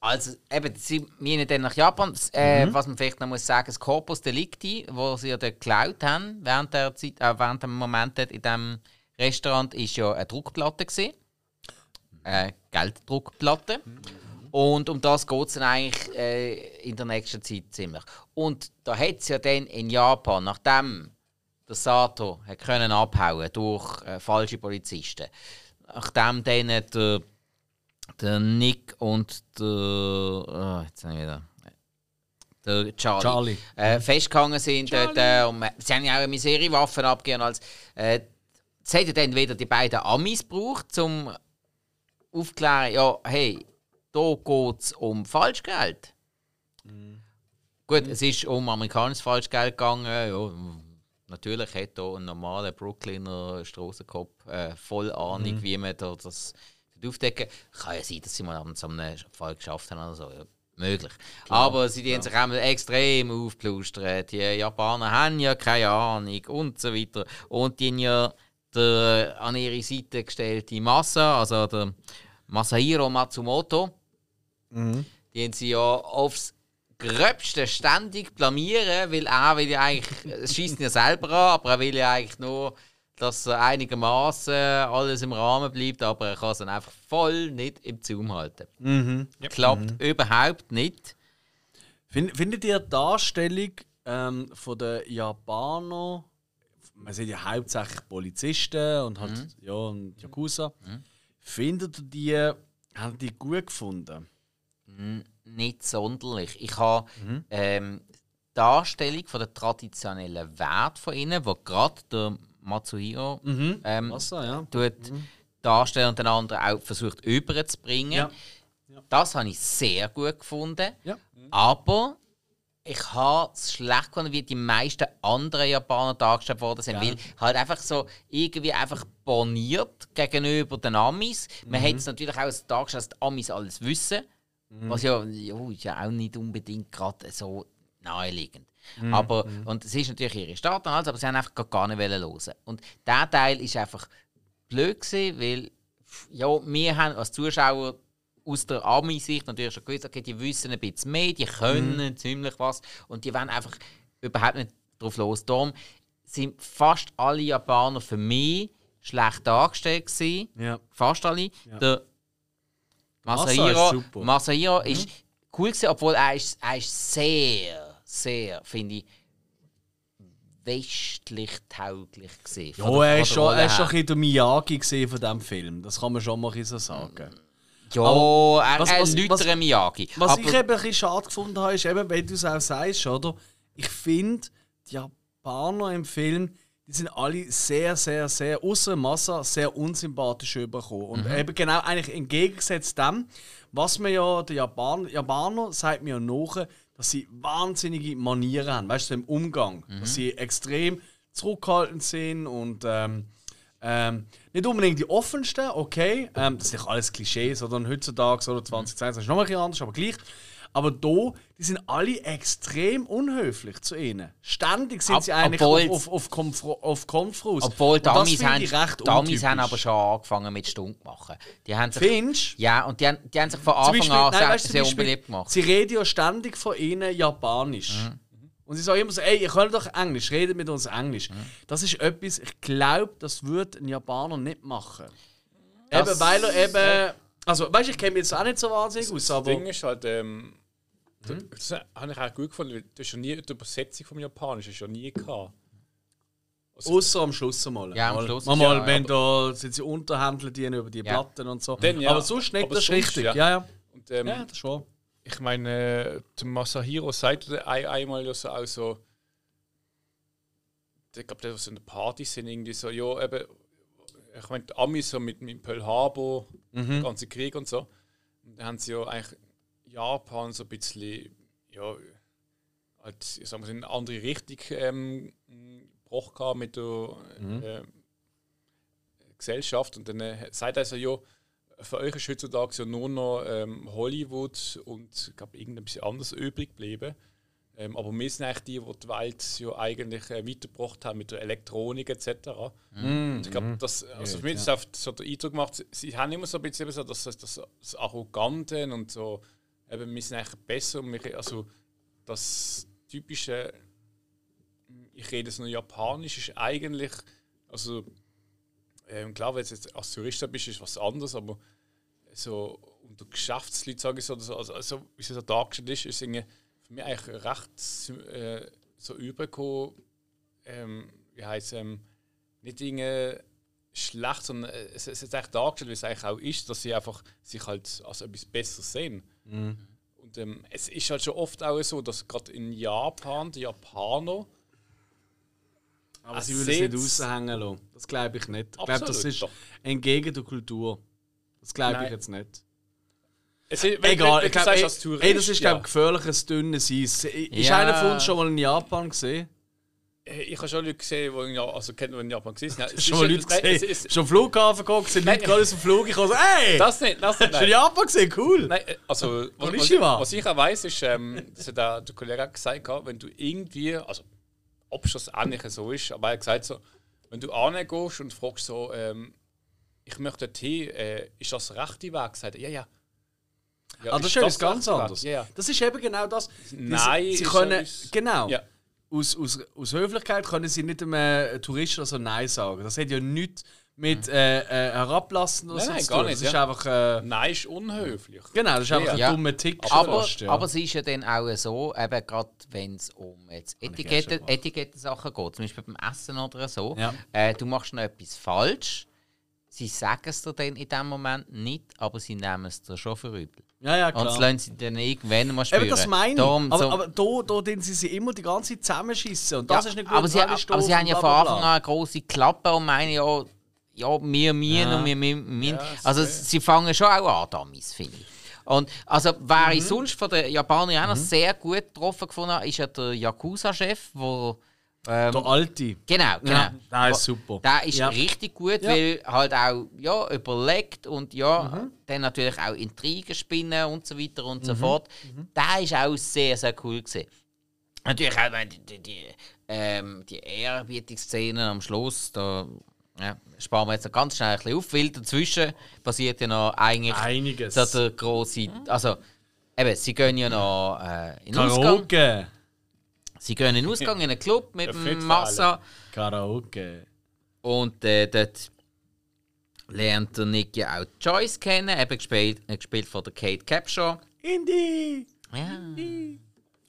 also, eben, sie meinen dann nach Japan. Äh, Was man vielleicht noch muss sagen, das Corpus Delicti, wo sie ja dort geklaut haben, während, der Zeit, äh, während dem Moment dort in diesem Restaurant, ist ja eine Druckplatte. Gewesen. Eine Gelddruckplatte. Und um das geht es dann eigentlich äh, in der nächsten Zeit ziemlich. Und da hat es ja dann in Japan, nachdem der Sato hat können abhauen durch äh, falsche Polizisten, nachdem dann der, der Nick und der. Oh, jetzt habe ich wieder. Der Charlie,
Charlie.
Äh, festgehangen sind dort. Äh, und sie haben ja auch eine Miserie-Waffen abgegeben. Als, äh, hat ja dann wieder die beiden Amis gebraucht, um aufzuklären, ja, hey, da geht es um Falschgeld. Gut, es ist um amerikanisches Falschgeld gegangen. Ja, natürlich hat hier ein normaler Brooklyner Strassenkopf äh, voll Ahnung, wie man da das aufdecken kann. ja sein, dass sie mal an so einem Fall geschafft haben oder so. Ja, möglich. Aber sie haben sich auch extrem aufgeplustert. Die Japaner haben ja keine Ahnung und so weiter. Und die haben ja der an ihre Seite gestellte Massa, also der Masahiro Matsumoto, die haben sie ja aufs Gröbste ständig blamieren, weil er will ja eigentlich, es schießt ihn ja selber an, aber er will ja eigentlich nur dass er einigermaßen alles im Rahmen bleibt, aber er kann es dann einfach voll nicht im Zoom halten.
Mhm.
Klappt überhaupt nicht.
Find, findet ihr die Darstellung ähm, von den Japanern, man sieht ja hauptsächlich Polizisten und halt ja, und Yakuza, findet ihr die, haben die gut gefunden?
Nicht sonderlich. Ich habe ähm, die Darstellung von der traditionellen Wert von ihnen, wo gerade der Matsuhiro ähm,
Was so, ja.
tut darstellen und den anderen auch versucht überzubringen.
Ja.
Das habe ich sehr gut gefunden.
Ja.
Aber ich habe es schlecht gefunden, wie die meisten anderen Japaner dargestellt worden sind. Weil halt einfach so irgendwie einfach boniert gegenüber den Amis. Man hätte es natürlich auch dargestellt, dass die Amis alles wissen. Was ja, ja, ist ja auch nicht unbedingt gerade so naheliegend. Aber, und es ist natürlich ihre alles, aber sie haben einfach gar nicht hören. Und der Teil ist einfach blöd gewesen, weil ja, wir haben als Zuschauer aus der Ami-Sicht natürlich schon gewusst, okay, die wissen ein bisschen mehr, die können ziemlich was und die wollen einfach überhaupt nicht drauf los. Darum sind fast alle Japaner für mich schlecht dargestellt gewesen.
Ja.
Fast alle. Der
Masa ist
Masahiro,
super.
Masahiro ist cool gewesen, obwohl er ist, er ist sehr, sehr, finde ich, westlich tauglich gewesen.
Ja,
der-
er ist schon, er ist schon ein bisschen der Miyagi gesehen von diesem Film. Das kann man schon mal so sagen.
Ja,
Aber
er,
was-
er
was-
ein Miyagi.
Was
aber
ich eben ein bisschen schade gefunden habe, ist eben, wenn du es auch sagst, oder? Ich finde, die Japaner im Film, die sind alle sehr, sehr, sehr, außer Massa, sehr unsympathisch übergekommen. Und eben genau eigentlich entgegengesetzt dem, was man ja, der Japan, Japaner sagt mir ja nach, dass sie wahnsinnige Manieren haben, weißt du, im Umgang. Dass sie extrem zurückhaltend sind und ähm, ähm, nicht unbedingt die offensten, okay. Ähm, das sind nicht alles Klischees, oder heutzutage oder 2020 ist noch ein bisschen anders, aber gleich. Aber da, die sind alle extrem unhöflich zu ihnen. Ständig sind
Ob-
sie eigentlich
obwohl-
auf, auf, auf, Konfro auf Konfros.
Obwohl die
Und das
Amis,
finde
haben,
ich recht
die Amis haben aber schon angefangen mit Stunden machen. Die haben sich,
Findest
ja, und die haben, die haben sich von Anfang
Beispiel-
an
nein,
sehr,
weißt
sehr
Beispiel,
unbeliebt gemacht.
Sie reden ja ständig von ihnen Japanisch.
Mhm.
Und sie sagen immer so, ey, ihr könnt doch Englisch, redet mit uns Englisch.
Mhm.
Das ist etwas, ich glaube, das würde ein Japaner nicht machen.
Das-
eben, weil er eben. Also, weißt du, ich kenne mich jetzt auch nicht so wahnsinnig aus,
Das
aber.
Ding ist halt, ähm, das habe ich auch gut gefunden, weil du hast ja nie die Übersetzung vom Japanischen hast ja nie gehabt.
Außer am Schluss einmal.
Ja, am
mal,
Schluss
Mal,
ist ja,
wenn da sind sie Unterhändler dienen über die
Ja.
Platten und so.
Dann ja,
aber sonst nicht,
aber
das
sonst,
richtig.
ja.
Ja, ja.
Und, ähm,
Ja, das wahr.
ich meine, der Masahiro sagte ein, einmal ja so auch so, ich glaube, der was in der Party sind irgendwie so, ja, eben, ich meine, die Amis so mit, mit Pearl Harbor, der ganze Krieg und so, und da haben sie ja eigentlich Japan so ein bisschen, ja, halt, ich sag mal, in eine andere Richtung ähm, gebrochen mit der äh, Gesellschaft. Und dann äh, sagt er so, ja, für euch ist heutzutage ja nur noch ähm, Hollywood und ich glaube irgendein bisschen anderes übrig geblieben. Ähm, aber wir sind eigentlich die, die die Welt ja eigentlich äh, weitergebracht haben mit der Elektronik etc. Und ich glaube, das, also für mich ist es so der Eindruck gemacht, sie, sie haben immer so ein bisschen so das, das, das, Arrogante und so, eben, wir sind eigentlich besser und wir, also das typische, ich rede es nur Japanisch, ist eigentlich, also ähm, klar, wenn du jetzt als Tourist da bist, ist was anderes, aber so unter Geschäftsleuten, sage ich so, also, also wie es so dargestellt ist, ist irgendwie für mich eigentlich recht äh, so übergekommen, ähm, wie heißt ähm, nicht irgendwie schlecht, sondern äh, es, es ist eigentlich dargestellt, wie es eigentlich auch ist, dass sie einfach sich halt als etwas besser sehen. Und ähm, es ist halt schon oft auch so, dass gerade in Japan die Japaner
Aber sie würden es nicht raushängen lassen. Das glaube ich nicht. Ich glaube, das ist
doch.
entgegen der Kultur. Das glaube ich jetzt nicht.
Es ist, wenn,
Egal,
wenn,
ich
wenn du
glaube, das ist
ja.
glaube gefährliches dünnes Eis. Ist
Ja.
einer von uns schon mal in Japan gesehen?
Ich habe schon Leute gesehen, die in, Ja- also kennt man in Japan gesehen. Es
Schon mal
ist-
Leute
nein, es
gesehen?
ist-
Schon am Flughafen geguckt, sind Leute
Nein.
gerade aus dem Flug. Ich habe so, ey!
Das nicht, das nicht.
Schon in
Nein.
Japan gesehen, cool!
Nein, äh, also, was, was, ich, was ich auch weiss, ist, ähm, das hat der, der Kollege auch gesagt, gehabt, wenn du irgendwie, also ob es das ähnlich so ist, aber er hat gesagt, so, wenn du angehst und fragst so, ähm, ich möchte Tee, äh, ist das der rechte Weg? Sagt er, ja, ja. Ja
Ah, das ist ganz anderes.
Ja, ja.
Das ist eben genau das.
Nein,
sie
ist
können,
etwas-
genau.
Ja.
aus, aus, aus Höflichkeit können sie nicht einem Touristen so Nein sagen. Das hat ja nichts mit äh, äh, herablassen oder
Nein,
so
nein,
zu
gar
tun.
nicht,
Das ist
ja.
einfach. Äh,
Nein, ist unhöflich.
genau, das ist einfach
Ja.
ein dummer Tick.
Aber,
fast, ja.
aber es ist ja dann auch so, eben gerade wenn es um jetzt Etikette. Etikettensachen geht, zum Beispiel beim Essen oder so,
Ja.
äh, du machst noch etwas falsch, sie sagen es dir dann in dem Moment nicht, aber sie nehmen es dir schon für übel.
Ja, ja, klar.
lassen sie dann irgendwann mal spüren.
Eben, das meine ich.
Darum
aber
so-
aber da, da sie sich immer die ganze Zeit zusammenschießen. Und das
ja,
ist nicht gut.
aber, sie, aber sie haben ja von Anfang an eine grosse Klappe und meinen ja, ja, wir mühen
Ja.
und wir mühen.
Ja,
also
sehr.
sie fangen schon auch an, Dummies, finde ich. Und also, wer ich sonst von den Japanern auch noch sehr gut getroffen gefunden habe, ist ja der Yakuza-Chef, wo... Ähm,
Der Alte.
genau, genau.
Ja, der ist super.
Der ist
Ja.
richtig gut,
Ja.
weil halt auch ja, überlegt und ja, dann natürlich auch Intrigen spinnen und so weiter und so fort. Der ist auch sehr, sehr cool gesehen. Natürlich auch die, die, die, ähm, die Ehrerbietungsszene am Schluss, da ja, sparen wir jetzt noch ganz schnell ein bisschen auf, weil dazwischen passiert ja noch eigentlich
Einiges.
so der große, also eben, sie gehen ja noch äh, in den Ausgang,
Karaoke.
Sie gehen in den Ausgang in einen Club mit dem Massa
Karaoke.
und äh, dort lernt der Nick ja auch Joyce kennen, eben gespielt, äh, gespielt von der Kate Capshaw.
Indie.
Ja.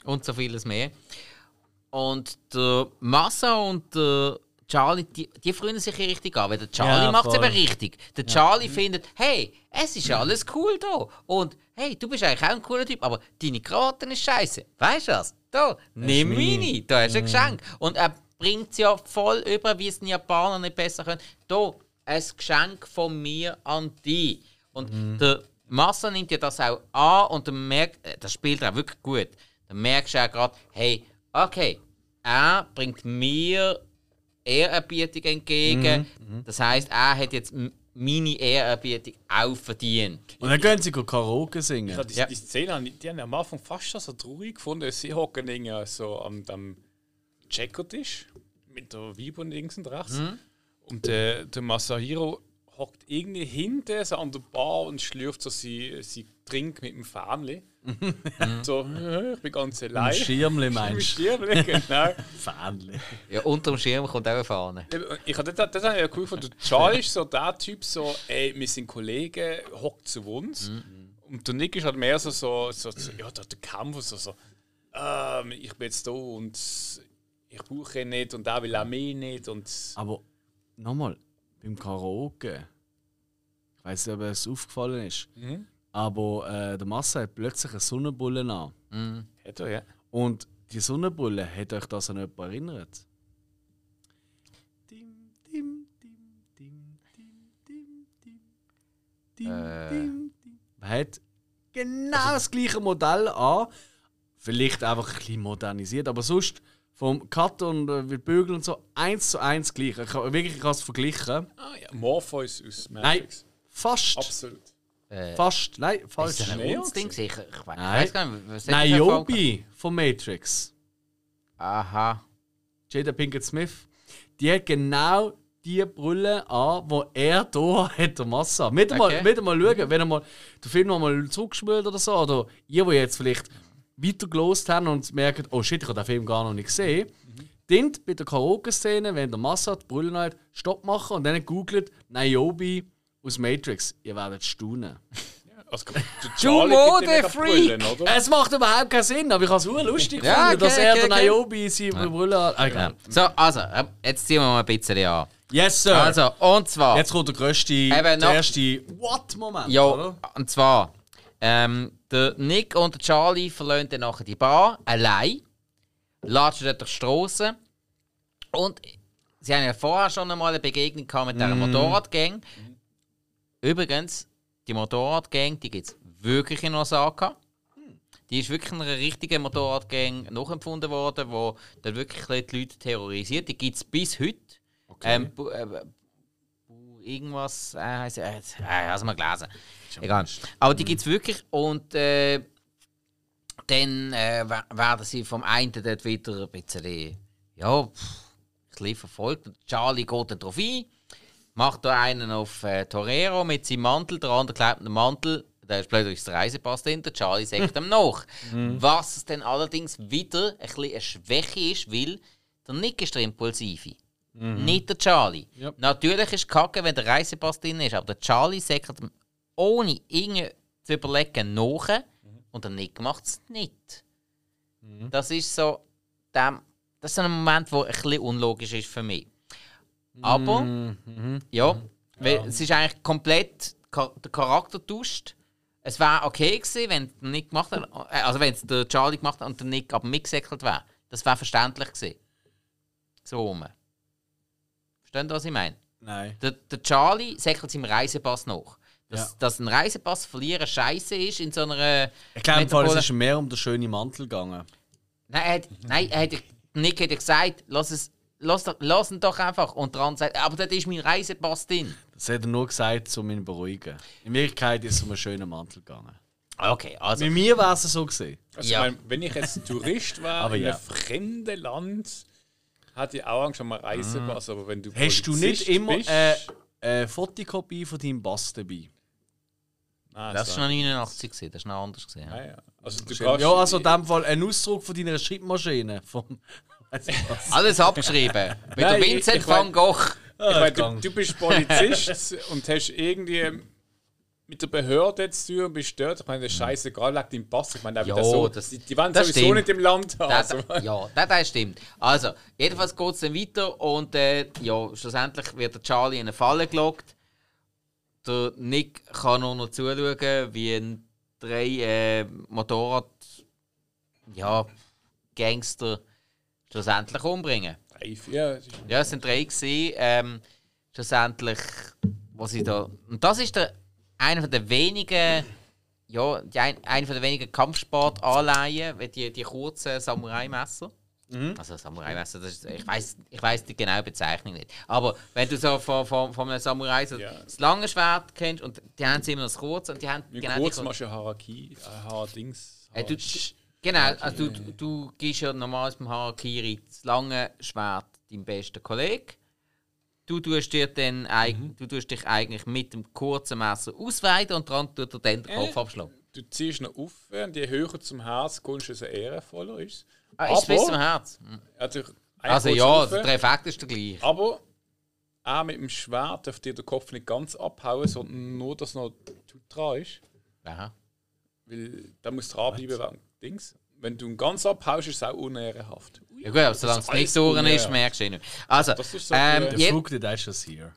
Und so vieles mehr. Und der Massa und der Charlie, die, die freuen sich hier richtig an, weil der Charlie
Ja,
macht es eben richtig. Der Charlie findet, hey, es ist alles cool da. Und hey, du bist eigentlich auch ein cooler Typ, aber deine Krawatte ist scheiße. Weißt du was? Da, nimm
meine.
da hast du ein Geschenk. Und er bringt es ja voll über, wie es die Japaner nicht besser können. Da, ein Geschenk von mir an dich. Und der Massa nimmt ja das auch an und er merkt, äh, das spielt er auch wirklich gut. Dann merkst du auch gerade, hey, okay, er bringt mir Ehrerbietung entgegen. Das heißt, er hat jetzt meine Ehrerbietung auch verdient.
Und dann gehen sie go Karaoke singen.
habe die,
Ja.
die Szene, die haben am Anfang fast schon so traurig gefunden. Sie hocken irgendwie so am, am Checkertisch mit der Weiber links und rechts.
Mhm.
Und der, der Masahiro hockt irgendwie hinten so an der Bar und schlürft so sie, sie Trink mit dem Fähnchen. so, äh, ich bin ganz allein.
Ein Schirmli meinst
Schirmli, genau.
du? Fähnli.
Ja, unterm Schirm kommt auch eine Fahne.
Ich habe das, das habe ich ja cool gefunden. Der Charlie ist so der Typ, so, ey, wir sind Kollegen, hockt zu uns. Und der Nick ist halt mehr so, so, so, so ja, der, der Kampf, so, so ähm, ich bin jetzt da und ich brauche ihn nicht und er will auch mich nicht. Und
Aber nochmal, beim Karaoke, ich weiß nicht, ob es aufgefallen ist,
Mhm.
Aber äh, der Massa hat plötzlich eine Sonnenbrille an.
hat er, ja.
Und die Sonnenbrille, hat euch das an jemanden erinnert? Dim, dim, dim, dim, dim, dim, dim, dim,
Äh.
dim, dim. Man hat genau das gleiche Modell an. Vielleicht einfach ein bisschen modernisiert, aber sonst vom Cut und äh, mit Bügel und so eins zu eins gleich. Ich habe wirklich ich habe es verglichen.
Ah ja, Morpheus aus
Nein,
Matrix.
fast.
Absolut.
Fast. Nein,
Ist
falsch.
das ein Ding? Ich
Nein.
weiß gar nicht, was für
Niobe von Matrix.
Aha.
Jada Pinkett Smith, die hat genau die Brille an, die er hier hat, der Massa. Mit mal,
Okay.
mit mal schauen, wenn ihr mal den Film noch mal zurückspielt oder so, oder ihr, die jetzt vielleicht weiter gelost haben und merkt, oh shit, ich habe den Film gar noch nicht gesehen, dann bei der Karaoke-Szene, wenn der Massa die Brille noch hat, Stopp machen und dann googelt Niobe aus Matrix. Ihr werdet staunen.
Also, der Charlie
Mode
gibt ihm mega
Freak!
Brüllen, oder?
Es macht überhaupt keinen Sinn, aber ich habe es lustig
Ja,
gefunden,
okay,
dass er
okay,
der
okay.
Niobe seine Brille hat. Ah,
Ja.
egal.
So, also, äh, jetzt ziehen wir mal ein bisschen an.
Yes, Sir.
Also, und zwar.
Jetzt kommt der grösste,
Eben
der erste What-Moment,
Ja,
oder?
und zwar, ähm, der Nick und der Charlie verlassen dann nachher die Bar allein, latschen dort durch die Strasse und sie haben ja vorher schon einmal eine Begegnung gehabt mit dieser Motorradgang. Übrigens, die Motorradgang, die gibt es wirklich in Osaka. Die ist wirklich einer richtigen Motorradgang nachempfunden worden, wo dann wirklich die Leute terrorisiert. Die gibt es bis heute. Ähm, Bu- äh, irgendwas, äh, heisst, äh, äh, hast du mal gelesen. Egal. Aber die gibt es wirklich und äh, dann äh, wer- werden sie vom einen dort wieder ein bisschen, ja, pff, ein bisschen verfolgt. Charlie geht dann drauf ein, macht da einen auf äh, Torero mit seinem Mantel, der andere klebt den Mantel, Da ist plötzlich der Reisepass drin, der Charlie sagt ihm nach. Was dann allerdings wieder ein bisschen eine Schwäche ist, weil der Nick ist der Impulsive. Nicht der Charlie.
Ja.
Natürlich ist es kacke, wenn der Reisepass drin ist, aber der Charlie sagt ihm ohne irgendwie zu überlegen nach und der Nick macht es nicht. Das ist so, dem, das ist ein Moment, der ein bisschen unlogisch ist für mich. Aber, ja, weil es ist eigentlich komplett der Charakter tauscht. Es wäre okay gewesen, wenn Nick gemacht hat, äh, also wenn es der Charlie gemacht hat und der Nick aber mitgesäckelt wäre. Das wäre verständlich gewesen. So rum. Verstehen Sie, was ich meine?
Nein.
Der, der Charlie säckelt seinem Reisepass nach. Dass,
Ja.
dass ein Reisepass verlieren scheiße ist in so einer.
Ich glaube, es ist mehr um den schönen Mantel gegangen.
Nein, er hat, nein er hat, Nick hat ja gesagt, lass, es, lass, doch- lass ihn doch einfach. Und andere sagt, aber dort ist mein Reisepass drin.
Das hat er nur gesagt, um ihn zu beruhigen. In Wirklichkeit ist es um einen schönen Mantel gegangen.
Okay, also.
Bei mir wäre es so gesehen.
Also,
Ja.
ich meine, wenn ich jetzt Tourist wäre
Aber
in
ja.
einem fremden Land, hätte ich auch schon mal Reisepass. Aber wenn du
Hast du nicht immer
bist-
eine, eine Fotokopie von deinem Pass dabei?
Nein,
Das war noch 89, gewesen, das ist noch anders. Gewesen, ja.
Ja, ja. Also, du
Ja, also in dem Fall ein Ausdruck von deiner Schreibmaschine. Vom.
Alles abgeschrieben. Mit der
Nein,
Vincent
ich- ich mein-
van Gogh.
Ich meine, du, du bist Polizist und hast irgendwie mit der Behörde zu tun und bist dort. Ich meine, das ist scheißegal, leg deinen Pass. Ich meine, der
Ja,
wird so,
das-
die, die wollen
das
sowieso
stimmt.
nicht im Land haben.
Das,
Also,
ja, das, das stimmt. Also, jedenfalls geht es dann weiter und äh, ja, schlussendlich wird der Charlie in eine Falle gelockt. Der Nick kann nur noch zuschauen, wie ein drei äh, Motorrad ja, Gangster schlussendlich umbringen. Ja, es sind drei gewesen, ähm, schlussendlich, was ich da. Und das ist der einer von der wenigen, ja, die ein, einer von der wenigen Kampfsportanleihen, wie die, die kurzen Samurai-Messer. Also Samurai-Messer, das ist, ich weiß, ich weiß die genaue Bezeichnung nicht. Aber wenn du so von, von, von einem Samurai so
Ja.
das lange Schwert kennst und die haben sie immer das kurze und die haben
Wie
genau
kurz
die,
machst du Haraki, Haardings?
äh, du, genau, also du, du gibst ja normal beim Harakiri das lange Schwert deinem besten Kollegen. Du tust, dir dann,
Mhm.
du tust dich eigentlich mit dem kurzen Messer ausweiten und dran tut er dann den Kopf
Äh.
abschlagen.
Du ziehst noch auf und je höher zum Herz kommst, desto ehrenvoller ist es.
Ah, ist bis zum Herz. Hm.
Also,
Also ja,
du
der Effekt ist der gleiche.
Aber auch mit dem Schwert darf dir der Kopf nicht ganz abhauen, sondern nur, dass noch dran ist.
Aha.
Weil da muss dranbleiben wegen Dings. Wenn du ihn ganz abhaust, ist es auch unehrenhaft.
Ja gut, aber solange es nicht
cool,
ist,
ja.
merkst du eh nicht. Also,
Das ist so
ähm.
Der
je-
Flug, der ist just here.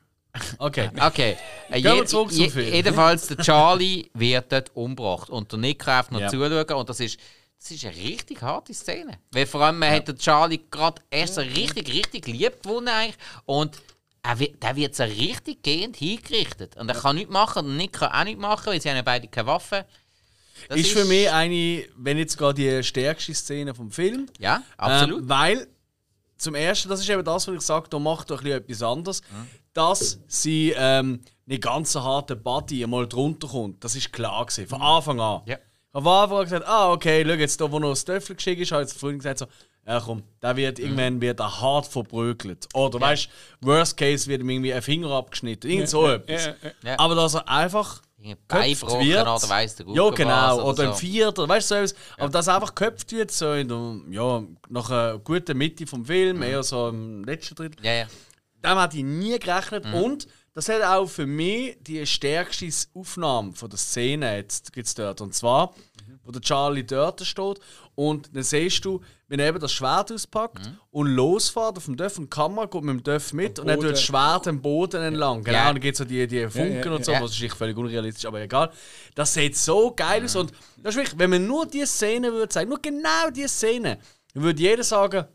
Okay.
Okay. Äh, je-
zurück zum Film.
Jedenfalls, der Charlie wird dort umgebracht. Und der Nick darf noch
Ja.
zuschauen. Und das ist, das ist eine richtig harte Szene. Weil vor allem man hat der Charlie gerade erst so richtig, richtig lieb gewonnen eigentlich. Und er wird, der wird so richtig gehend hingerichtet. Und er kann nichts machen. Und Nick kann auch nichts machen, weil sie haben ja beide keine Waffe. Das
Ist für mich eine, wenn nicht sogar die stärkste Szene vom Film.
Ja, absolut.
Ähm, weil, zum Ersten, das ist eben das, was ich sage, da macht doch ein bisschen etwas anderes. Dass sie ähm, nicht ganz harten Body einmal drunter kommt, das ist klar gewesen, von Anfang an.
Ja.
Ich habe von Anfang an gesagt, ah, okay, schau jetzt da, wo noch das Töffel geschickt ist, habe ich vorhin gesagt, so, ja komm, der wird, irgendwann wird er hart verprügelt. Oder weißt du, worst case wird ihm irgendwie ein Finger abgeschnitten. Irgend so etwas.
Ja, ja.
Ja.
Aber dass er einfach Wird.
oder weiss der
Ja, genau. Oder,
so.
ein Vierter, weißt du, so etwas. Aber dass er einfach geköpft wird, so in der, ja, nach einer guten Mitte vom Film, eher so im letzten Drittel.
Ja, ja.
Damit hätte ich nie gerechnet.
Mhm.
Und das hat auch für mich die stärkste Aufnahme von der Szene jetzt gibt's dort. Und zwar, wo der Charlie dort steht und dann siehst du, wenn er eben das Schwert auspackt
Mhm.
und losfährt auf dem Dörf und die Kamera geht mit dem Dörf mit und dann tut das Schwert am Boden entlang. Genau,
Ja.
und dann gibt es so die, die Funken
ja,
und so,
ja.
was ist völlig unrealistisch, aber egal. Das sieht so geil aus und das ist wirklich, wenn man nur diese Szene würde zeigen, nur genau diese Szene, dann würde jeder sagen,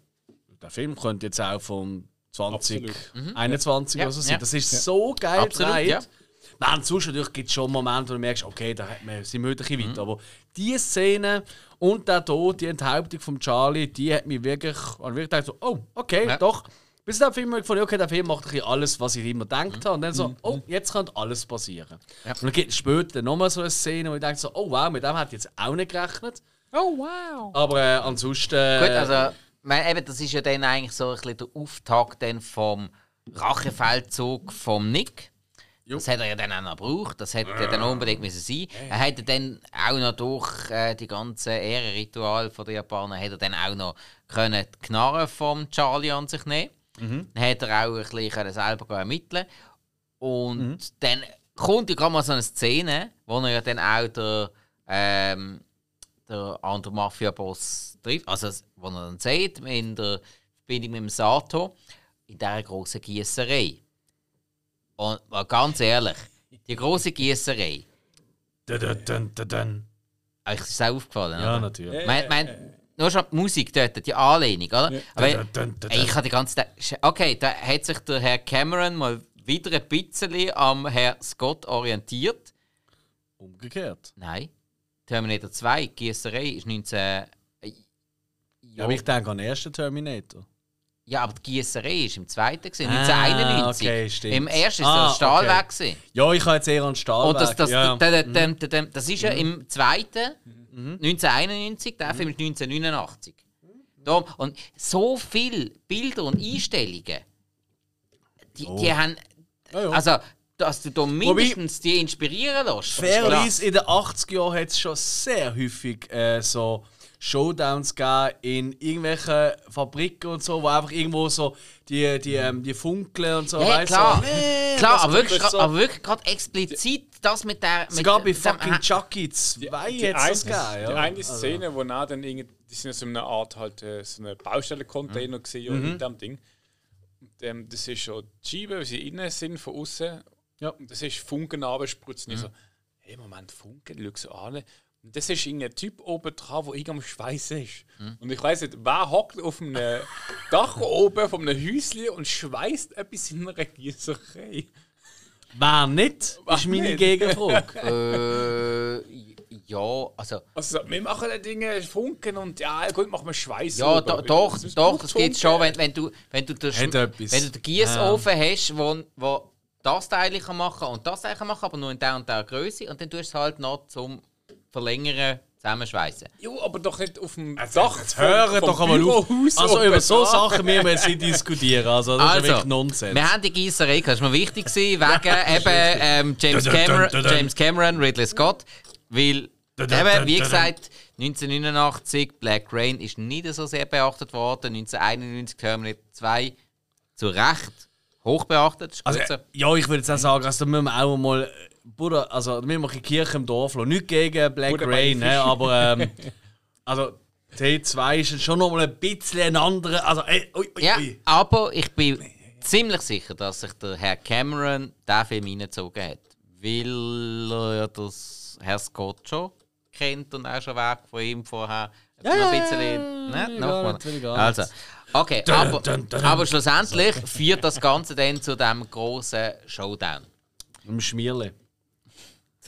der Film könnte jetzt auch von 2021
Ja,
oder so sein.
ja.
Das ist so geil
Absolut,
gedreht.
ja.
Nein, sonst natürlich gibt es schon Momente, wo du merkst, okay, da sind wir ein bisschen
Mhm.
weiter. Aber diese Szene und der Tod, die Enthauptung von Charlie, die hat mich wirklich, ich wirklich gedacht, so, oh, okay,
Ja.
doch. Bis dann Film gefunden, okay, der Film macht ein bisschen alles, was ich immer gedacht habe. Und dann
Mhm.
so, oh, jetzt könnte alles passieren. Und dann gibt es später nochmal so eine Szene, wo ich denke so, oh wow, mit dem hätte ich jetzt auch nicht gerechnet.
Oh, wow.
Aber äh, ansonsten... Äh,
Gut, also, mein, eben, das ist ja dann eigentlich so ein bisschen der Auftakt dann vom Rachefeldzug vom Nick. Das hat er ja dann auch noch gebraucht, das hätte ja. dann unbedingt müssen sein. Er hätte dann auch noch durch äh, die ganzen Ehrenrituale der Japaner, hätte dann auch noch können die Knarre vom Charlie an sich nehmen. Mhm. Dann hätte er auch ein bisschen selber ermitteln Und mhm. dann kommt ja gerade mal so eine Szene, wo er ja dann auch der, ähm, der andere Mafia-Boss trifft. Also, wo er dann sieht, in der Verbindung mit dem Sato, in dieser grossen Gießerei. Und mal ganz ehrlich, die große Gießerei. Euch ist es aufgefallen,
Ja, oder? natürlich.
Mein, mein, nur schon die Musik dort, die Anlehnung, oder? Ja. Aber ey, ich habe die ganze Zeit. Okay, da hat sich der Herr Cameron mal wieder ein bisschen am Herr Scott orientiert.
Umgekehrt.
Nein. Terminator 2, Gießerei, ist 19. Äh,
ja, aber ich denke an den ersten Terminator.
Ja, aber die Gießerei war im zweiten, gewesen, 1991.
Ah, okay, stimmt.
Im ersten war ah, es Stahlwerk. Okay.
Ja, ich habe jetzt eher an Stahlwerk.
Und das, das, ja. das, das ist ja im zweiten, mhm. 1991, der Film ist 1989. Darum, und so viele Bilder und Einstellungen, die, oh. die haben. Also, dass du da mindestens Wobei, die inspirieren lässt.
Fairerweise, in den 80er Jahren hat es schon sehr häufig äh, so Showdowns gegeben in irgendwelchen Fabriken und so, wo einfach irgendwo so die, die, ähm, die Funkeln und so.
Ja, klar, so, nee, klar aber, wirklich, so. aber wirklich gerade explizit das mit der. Mit
Sogar bei fucking dem, Chucky 2 jetzt das gegeben.
Ja. Die eine Szene, also. wo nach dann irgendwie, die sind so eine Art halt äh, so eine Baustelle-Container mhm. gesehen mhm. in dem Ding. Und, ähm, das ist schon die Scheibe, wie sie innen sind von außen. Ja. Und das ist Funken abspritzen. Mhm. Ich so, hey, Moment, Funken, schau so an. Das ist ein Typ oben dran, der irgendwie am Schweißen ist. Mhm. Und ich weiß nicht, wer hockt auf einem Dach oben von einem Häuschen und schweißt etwas in einer Gießerei.
Wer nicht? War ist meine nicht? Gegenfrage.
äh, ja, also.
Also, wir machen Dinge Funken und ja, gut, machen wir Schweiß.
Ja, do, doch, das doch, das geht schon, wenn, wenn du, wenn du den, wenn du den Gießofen ja. hast, wo, wo das Teil kann machen und das Teil kann machen, aber nur in der und der Größe und dann tust du es halt noch zum verlängern, zusammenschweißen.
Jo, aber doch nicht auf dem
also, Dach. Jetzt hören doch einmal auf. Also über so Sachen müssen wir jetzt nicht diskutieren. Also das also, ist wirklich Nonsens.
Wir haben die Gießerei, das war mir wichtig, gewesen, wegen eben ähm, James, Cameron, James Cameron, Ridley Scott. Weil, eben, wie gesagt, 1989 Black Rain ist nicht so sehr beachtet worden. 1991 Terminator 2 zu Recht hoch beachtet.
Also, ja, ich würde jetzt auch sagen, also, da müssen wir auch mal Bruder, also wir machen Kirche im Dorf, nicht gegen Black Bruder Rain, ne, aber ähm, also T2 ist schon noch mal ein bisschen ein anderer. Also, ey, ui, ui,
ja, aber ich bin ziemlich sicher, dass sich der Herr Cameron diesen Film reingezogen hat. Weil er ja das Herr Scott schon kennt und auch schon weg von ihm vorher.
Ja, noch ein bisschen. Ne?
Noch also, okay, aber, aber schlussendlich führt das Ganze dann zu dem großen Showdown.
Im Schmierle.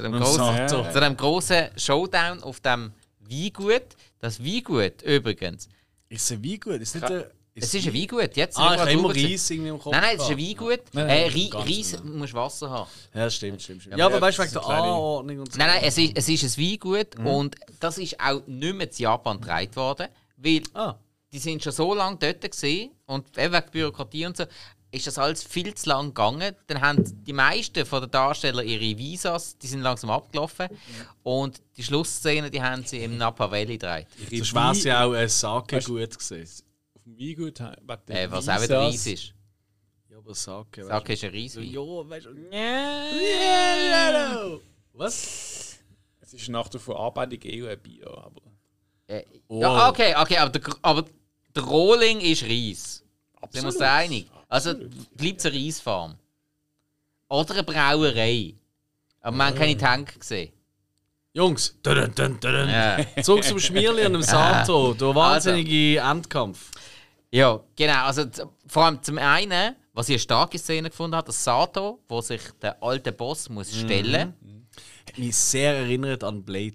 Zu dem, grossen, zu dem grossen Showdown auf dem Weingut. Das Weingut übrigens.
Ist es ein Weingut? Ist nicht ein,
ist es ist ein Weingut, jetzt.
Ah, ich habe immer Reis irgendwie im Kopf.
Nein, nein, es ist ein Weingut. Nein, nein, äh, Reis musst Wasser haben.
Ja, stimmt, stimmt. stimmt. Ja, aber weißt du, wegen der Anordnung und
so. Nein, nein, es ist, es ist ein Weingut mhm. und das ist auch nicht mehr zu Japan getragen worden, weil ah. die sind schon so lange dort gewesen und wegen Bürokratie und so ist das alles viel zu lang gegangen. Dann haben die meisten von den Darsteller ihre Visas, die sind langsam abgelaufen. Und die Schlussszene, die haben sie im Napa Valley gedreht.
So wäre es ja auch ein Sake gut gesehen.
Auf dem Weingut
äh, Was auch wieder Reis ist.
Ja, aber Sake.
Sake ist ein Reiswein.
Ja, weißt du. Yeah. Was?
Es ist nach der Verarbeitung eh ein Bier, aber.
Äh, oh. Ja, okay, okay, aber der, aber der Rolling ist Reis. Absolut. Sind wir uns einig? Also bleibt es eine Reisfarm. Oder eine Brauerei. Aber man hat keine Tank gesehen.
Jungs, dun, dun, dun, ja. zurück zum Schmierli und dem Sato. Der wahnsinnige also, Endkampf.
Ja, genau. Also, vor allem zum einen, was ich eine starke Szene gefunden habe, das Sato, wo sich der alte Boss muss stellen muss.
Mhm. Hat mich sehr erinnert an Blade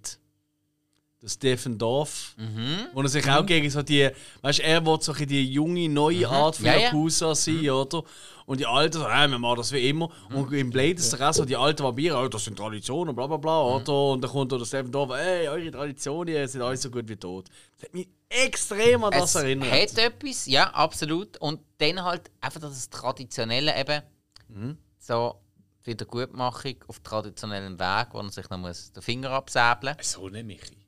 der Stephen Dorf, mhm. wo er sich mhm. auch gegen so die, weißt du, er will so die junge, neue mhm. Art von Yakuza ja. sein, mhm. oder? Und die Alten so, äh, wir machen das wie immer. Mhm. Und im Blade ist auch so, die alten Vampire, oh, das sind Traditionen, bla bla bla, mhm. oder? Und dann kommt der Stephen Dorf, ey, eure Traditionen sind alle so gut wie tot. Das hat mich extrem an das es erinnert.
hat etwas, ja, absolut. Und dann halt einfach das Traditionelle eben, so Wiedergutmachung auf traditionellem Weg, wo er sich noch muss den Finger absäbeln muss.
So nicht, Michi.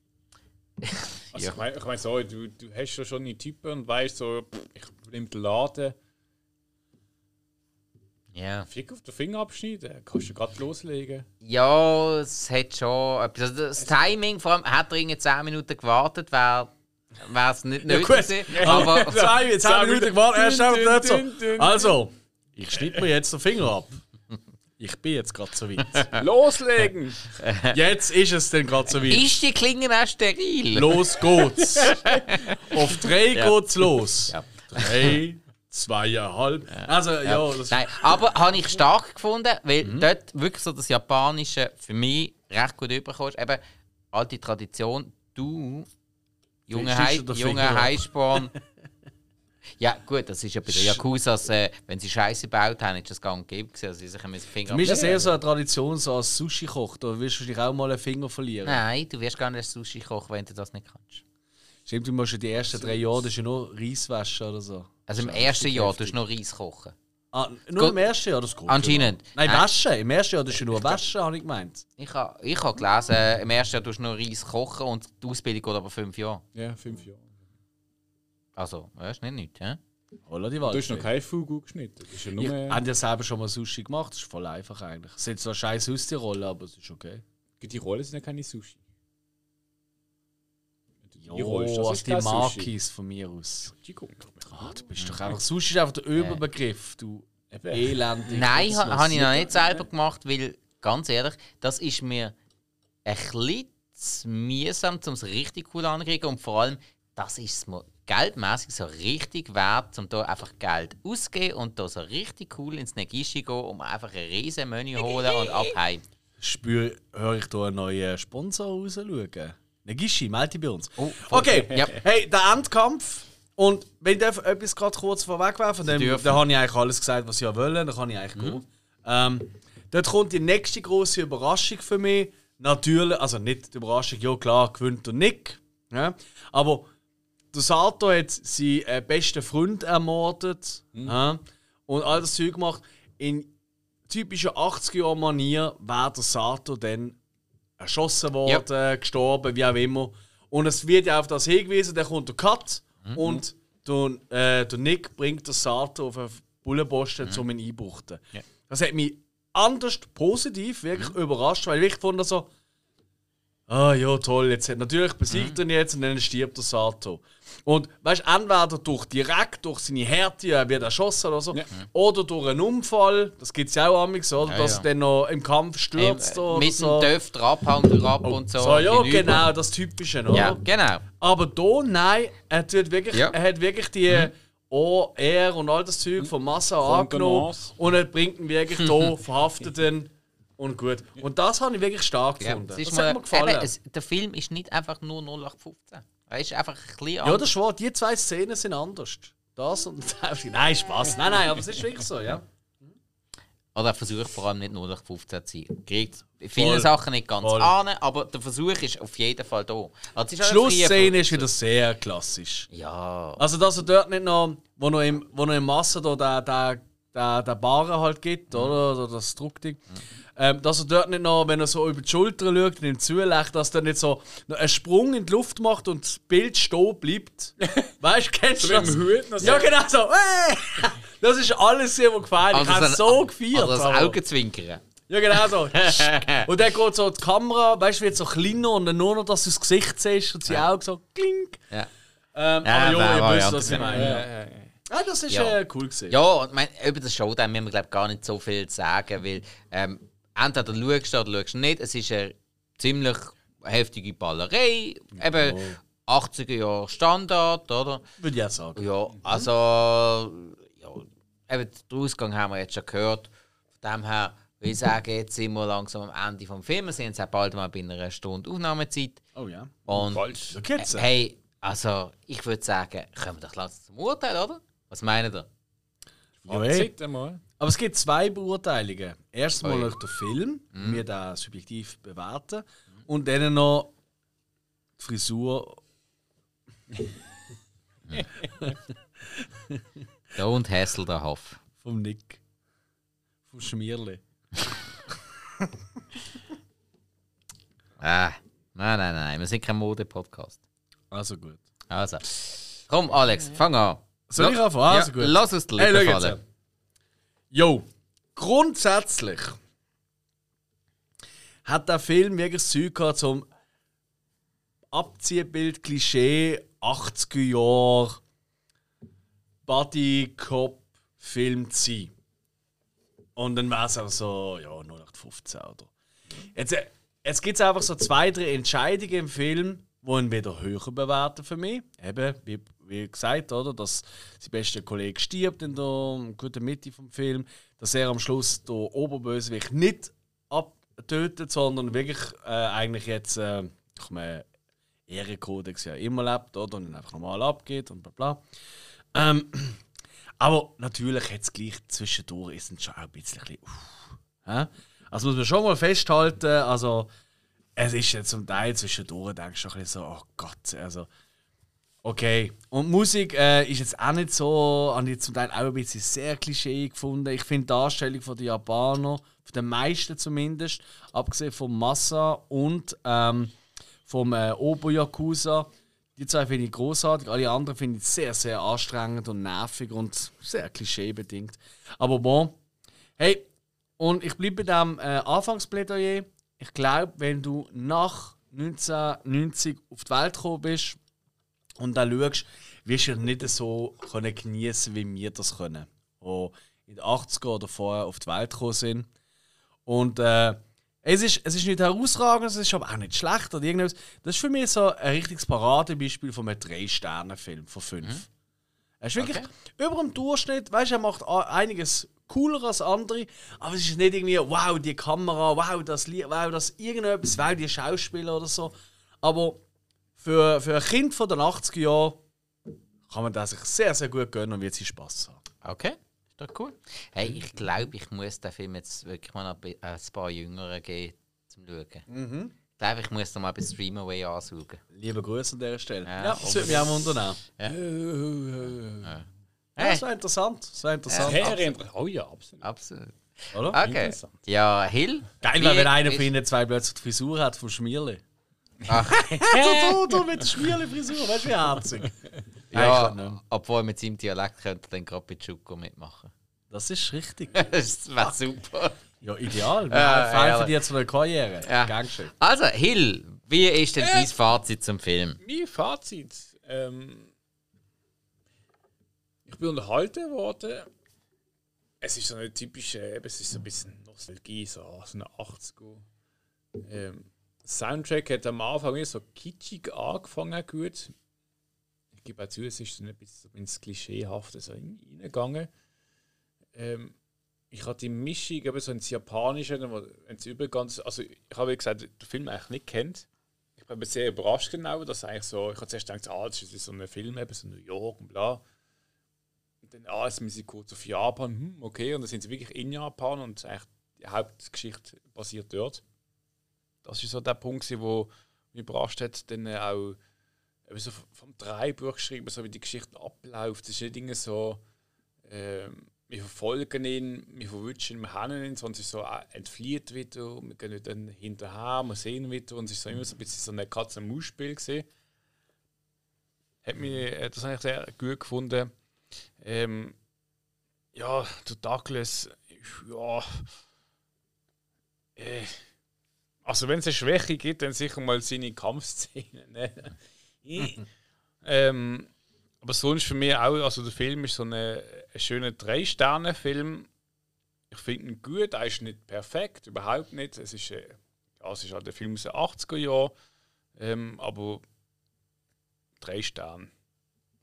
Also
Ja.
ich meine ich mein so, du, du hast ja schon die Typen und weißt so, pff, ich nehme den Laden,
Ja.
Fick auf den Finger abschneiden, kannst du gerade loslegen.
Ja, es hat schon etwas. Also das Timing, vor allem, hat er irgendwie 10 Minuten gewartet, wäre es nicht nötig gewesen. Aber
Zwei, zwei Minuten gewartet, erst
Dün,
einfach nicht so. Also, ich schneide mir jetzt den Finger ab. Ich bin jetzt gerade so weit.
Loslegen!
Jetzt ist es dann gerade so weit.
ist die Klinge auch steril?
Los geht's. Auf drei
Ja.
geht's los.
Ja.
Drei, zweieinhalb. Also, ja, das
Nein, aber habe ich stark gefunden, weil
Mhm.
dort wirklich so das Japanische für mich recht gut überkommst. Eben alte Tradition, du, junge? Heißsporn. Ja, gut, das ist ja bei den Yakuzas, äh, wenn sie Scheiße gebaut haben, ist das und gäbe gewesen, also sie sich einen Finger
Für mich ist es
abschneiden.
eher so eine Tradition, so als Sushi-Koch. Da wirst du wahrscheinlich auch mal einen Finger verlieren.
Nein, du wirst gar nicht Sushi kochen, wenn du das nicht kannst.
Stimmt, du musst ja die ersten drei Jahre, das ist ja nur Reis waschen oder so.
Also im
Das
ersten Jahr tust du noch Reis kochen.
Ah, nur
Gut.
im ersten Jahr, das geht.
Anscheinend.
Ja. Nein,
Nein.
waschen. Im ersten Jahr, das ist ja nur waschen, habe ich gemeint.
Ich habe ich ha gelesen, im ersten Jahr tust du noch Reis kochen und die Ausbildung geht aber fünf Jahre.
Ja, fünf Jahre.
Also, das ist nicht nichts, hä?
Holla die
Du hast noch kein Fugu geschnitten. Das ist ja nur.
Ich habe ja selber schon mal Sushi gemacht, das ist voll einfach eigentlich. Es sind zwar scheiß aus die Rolle, aber es ist okay.
die Rollen sind ja keine Sushi. Die rollst, das
was
ist
die
kein.
Makis von mir aus.
Die gucken
Ah, du bist doch einfach. Sushi ist einfach der Überbegriff, du
Eben.
Elend.
Nein, ha, habe ich noch nicht selber gemacht, weil, ganz ehrlich, das ist mir ein bisschen mühsam, um es richtig cool anzukriegen. Und vor allem, das ist es mir geldmäßig so richtig wert, um da einfach Geld auszugeben und da so richtig cool ins Negishi gehen, um einfach ein riesen Menü holen und abheim.
Spür, höre ich da einen neuen Sponsor rausschauen? Negishi, melde dich bei uns.
Oh,
okay,
Ja.
hey, der Endkampf. Und wenn ich darf etwas gerade kurz vorwegwerfen dann, dann habe ich eigentlich alles gesagt, was ich wollte. Dann kann ich eigentlich gehen. Ähm, dort kommt die nächste große Überraschung für mich. Natürlich, also nicht die Überraschung, ja klar, gewinnt der Nick. Ja? Aber der Sato hat seinen äh, besten Freund ermordet ja? und all das Zeug gemacht. In typischer 80er-Manier wäre der Sato dann erschossen worden, gestorben, wie auch immer. Und es wird ja auf das hingewiesen, dann kommt der Cut und der, äh, der Nick bringt den Sato auf einen Bullenposten, um ihn einbuchten. Das hat mich anders positiv wirklich überrascht, weil ich fand so, ah ja toll, jetzt hat natürlich besiegt er ihn jetzt und dann stirbt der Sato. Und weißt du, entweder durch direkt durch seine Härte er wird erschossen oder so, oder durch einen Unfall, das gibt es ja auch amigs, oder?
Ja,
dass
ja.
er dann noch im Kampf stürzt
Ähm,
oder
mit
so.
dem Döfter abhängt er ab und so.
So, ja,
hinüber.
genau, das Typische, oder?
Ja, genau.
Aber da, nein, er, tut wirklich,
Ja. Mhm.
er hat wirklich die O, R und all das Zeug von Massa angenommen
Kontenance.
und er bringt ihn wirklich da, verhaftet ihn und gut. Und das habe ich wirklich stark
Ja,
gefunden.
ist
das
mal,
hat mir gefallen.
Eben, es, der Film ist nicht einfach nur 0815. Er ist einfach ein bisschen
ja, das wahr, die zwei Szenen sind anders. Das und das. Nein, Spaß. Nein, nein, aber es ist wirklich so, ja.
Oder er versucht vor allem nicht 0815 zu sein. Kriegt in vielen
Voll.
Sachen nicht ganz
Voll.
an, aber der Versuch ist auf jeden Fall da. Also,
Die Schlussszene ist wieder sehr klassisch.
Ja.
Also, dass er dort nicht noch, wo noch im, wo noch im Masse da der, der, der, der Barren halt gibt, oder? oder das Druckding. Ähm, dass er dort nicht noch, wenn er so über die Schulter schaut und ihm zulächelt, dass er nicht so einen Sprung in die Luft macht und das Bild stehen bleibt. weißt du, kennst du
So mit
das?
Hut noch so.
Ja, genau so. Hey! Das ist alles sehr gefallen. Ich habe so gefeiert.
Also das Augenzwinkern.
ja, genau so. und dann geht so die Kamera, weißt du, wird so kleiner und dann nur noch, dass du das Gesicht siehst und die Augen so kling.
Ja.
Ähm,
Ja,
aber ja,
war-
ihr wisst,
ja
was ich meine.
Ja,
Ja.
ja, ja.
Ah, das ist
Ja.
äh, cool gewesen.
Ja, und mein, über das Showdown müssen wir glaub, gar nicht so viel sagen, weil ähm, entweder schaust du oder schaust du nicht. Es ist eine ziemlich heftige Ballerei. Eben 80er Jahre Standard, oder?
Würde ich auch sagen.
Ja, also. Ja, eben, den Ausgang haben wir jetzt schon gehört. Von dem her würde ich sagen, jetzt sind wir langsam am Ende des Films. Wir sind jetzt auch bald mal bei einer Stunde Aufnahmezeit.
Oh ja.
Und
Falsch.
Äh, hey, also ich würde sagen, kommen wir doch langsam zum Urteil, oder? Was meint ihr?
Ja, ey.
Fazit einmal.
Aber es gibt zwei Beurteilungen. Erstmal noch der Film, wir da subjektiv bewerten. Und dann noch die Frisur.
Da und Hessel der Hoff.
vom Nick. Vom Schmierli.
Ah, nein, nein, nein, wir sind kein Mode-Podcast.
Also gut.
Also, komm, Alex, fang an.
Soll ich anfangen? Also
ja,
gut.
Lass uns die
Hey,
Lippen
jetzt.
fallen.
Jo, grundsätzlich hat der Film wirklich das Zeug gehabt zum Abziehbild, Klischee, 80er Jahre, Buddy Cop Film zu sein. Und dann war es auch so, ja, 0815 oder. Jetzt, äh, jetzt gibt es einfach so zwei, drei Entscheidungen im Film, die ihn wieder höher bewerten für mich. Eben, wie, wie gesagt, oder, dass sein bester Kollege stirbt in der guten Mitte vom Film, dass er am Schluss der Oberbösewicht nicht abtötet, sondern wirklich äh, eigentlich jetzt, äh, Ehrenkodex ja immer lebt, oder? Und dann einfach normal abgeht und bla bla. Ähm, aber natürlich es gleich zwischendurch ist es schon auch ein bisschen. Uff, hä? also muss man schon mal festhalten, also es ist jetzt zum Teil zwischendurch, denkst du ein bisschen so, oh Gott, also. Okay. Und Musik äh, ist jetzt auch nicht so, habe ich zum Teil auch ein bisschen sehr klischee gefunden. Ich finde die Darstellung von den Japanern, von den meisten zumindest, abgesehen von Massa und ähm, vom äh, Obo Yakuza, die zwei finde ich großartig. Alle anderen finde ich sehr, sehr anstrengend und nervig und sehr klischeebedingt. Aber bon. Hey, und ich bleibe bei dem äh, Anfangsplädoyer. Ich glaube, wenn du nach 1990 auf die Welt gekommen bist und dann schaust, wirst du nicht so können genießen, wie wir das können. Die in den 80er oder vorher auf die Welt gekommen sind. Und äh, es, ist, es ist nicht herausragend, es ist aber auch nicht schlecht oder irgendwas. Das ist für mich so ein richtiges Paradebeispiel von einem 3-Sterne-Film von 5. Er ist wirklich
Okay.
über dem Durchschnitt, weißt du, er macht einiges cooler als andere, aber es ist nicht irgendwie, wow, die Kamera, wow, das Lied, wow, das irgendetwas, wow, die Schauspieler oder so. Aber für, für ein Kind von den 80er Jahren kann man das sich sehr, sehr gut gönnen und wird sie Spaß haben.
Okay, ist doch cool. Hey, ich glaube, ich muss den Film jetzt wirklich mal noch bei- ein paar Jüngeren geben zum Schauen. Ich glaube, ich muss noch mal bei Streamaway ansaugen.
Liebe Grüße an dieser Stelle.
Ja,
Ja, das würde mich auch wundern. Ja,
Hey,
das war interessant. Das war interessant.
Sehr interessant. Oh ja, absolut.
absolut.
Oder?
Okay. Ja, Hill.
Geil
wie
wenn einer von ihnen zwei plötzlich die Frisur hat vom Schmierli.
Ach,
du, du mit der Schmierli-Frisur, weißt du, wie herzig.
ja,
nicht.
obwohl mit seinem Dialekt könnte er dann gerade bei Chuko mitmachen.
Das ist richtig.
das wäre super.
Ja, ideal. Wir
Ja,
haben fein
ja.
verdient zu der Karriere.
Ja.
Gern geschehen.
Also, Hill, wie ist denn dein Fazit zum Film?
Mein Fazit. Ähm, ich bin unterhalten worden. Es ist so eine typische, eben, es ist so ein bisschen Nostalgie, so, so eine 80er. Ähm, Soundtrack hat am Anfang so kitschig angefangen, gut. Ich gebe auch zu, es ist ein bisschen ins Klischeehafte so rein- reingegangen. Ähm, ich hatte die Mischung eben so ins Japanische, ins Übergangs, also ich habe gesagt, den Film eigentlich nicht kennt. Ich bin sehr überrascht genau, dass eigentlich so, ich habe zuerst gedacht, ah, das ist so ein Film, eben so New York und bla. Und dann, ah, jetzt müssen sie kurz auf Japan, hm, okay, und dann sind sie wirklich in Japan und eigentlich die Hauptgeschichte basiert dort. Das ist so der Punkt, wo mich überrascht hat, dann äh, auch so vom Dreibuch geschrieben, so wie die Geschichte abläuft. Das ist nicht irgendwie so, ähm, wir verfolgen ihn, wir verwutschen ihn, wir haben ihn, sondern es so, entflieht wieder, wir gehen dann hinterher, wir sehen wieder und es so immer so ein bisschen so ein Katz-und-Maus-Spiel gesehen. Hat mich, äh, das habe sehr gut gefunden. Ähm, ja, der Douglas, ja, äh, also wenn es eine Schwäche gibt, dann sicher mal seine Kampfszenen. Ne? ähm, aber sonst für mich auch, also der Film ist so eine, ein schöner Drei-Sterne-Film. Ich finde ihn gut, er ist nicht perfekt, überhaupt nicht. Es ist, äh, ja, es ist halt ein Film aus den 80er Jahren, ähm, aber drei Sterne.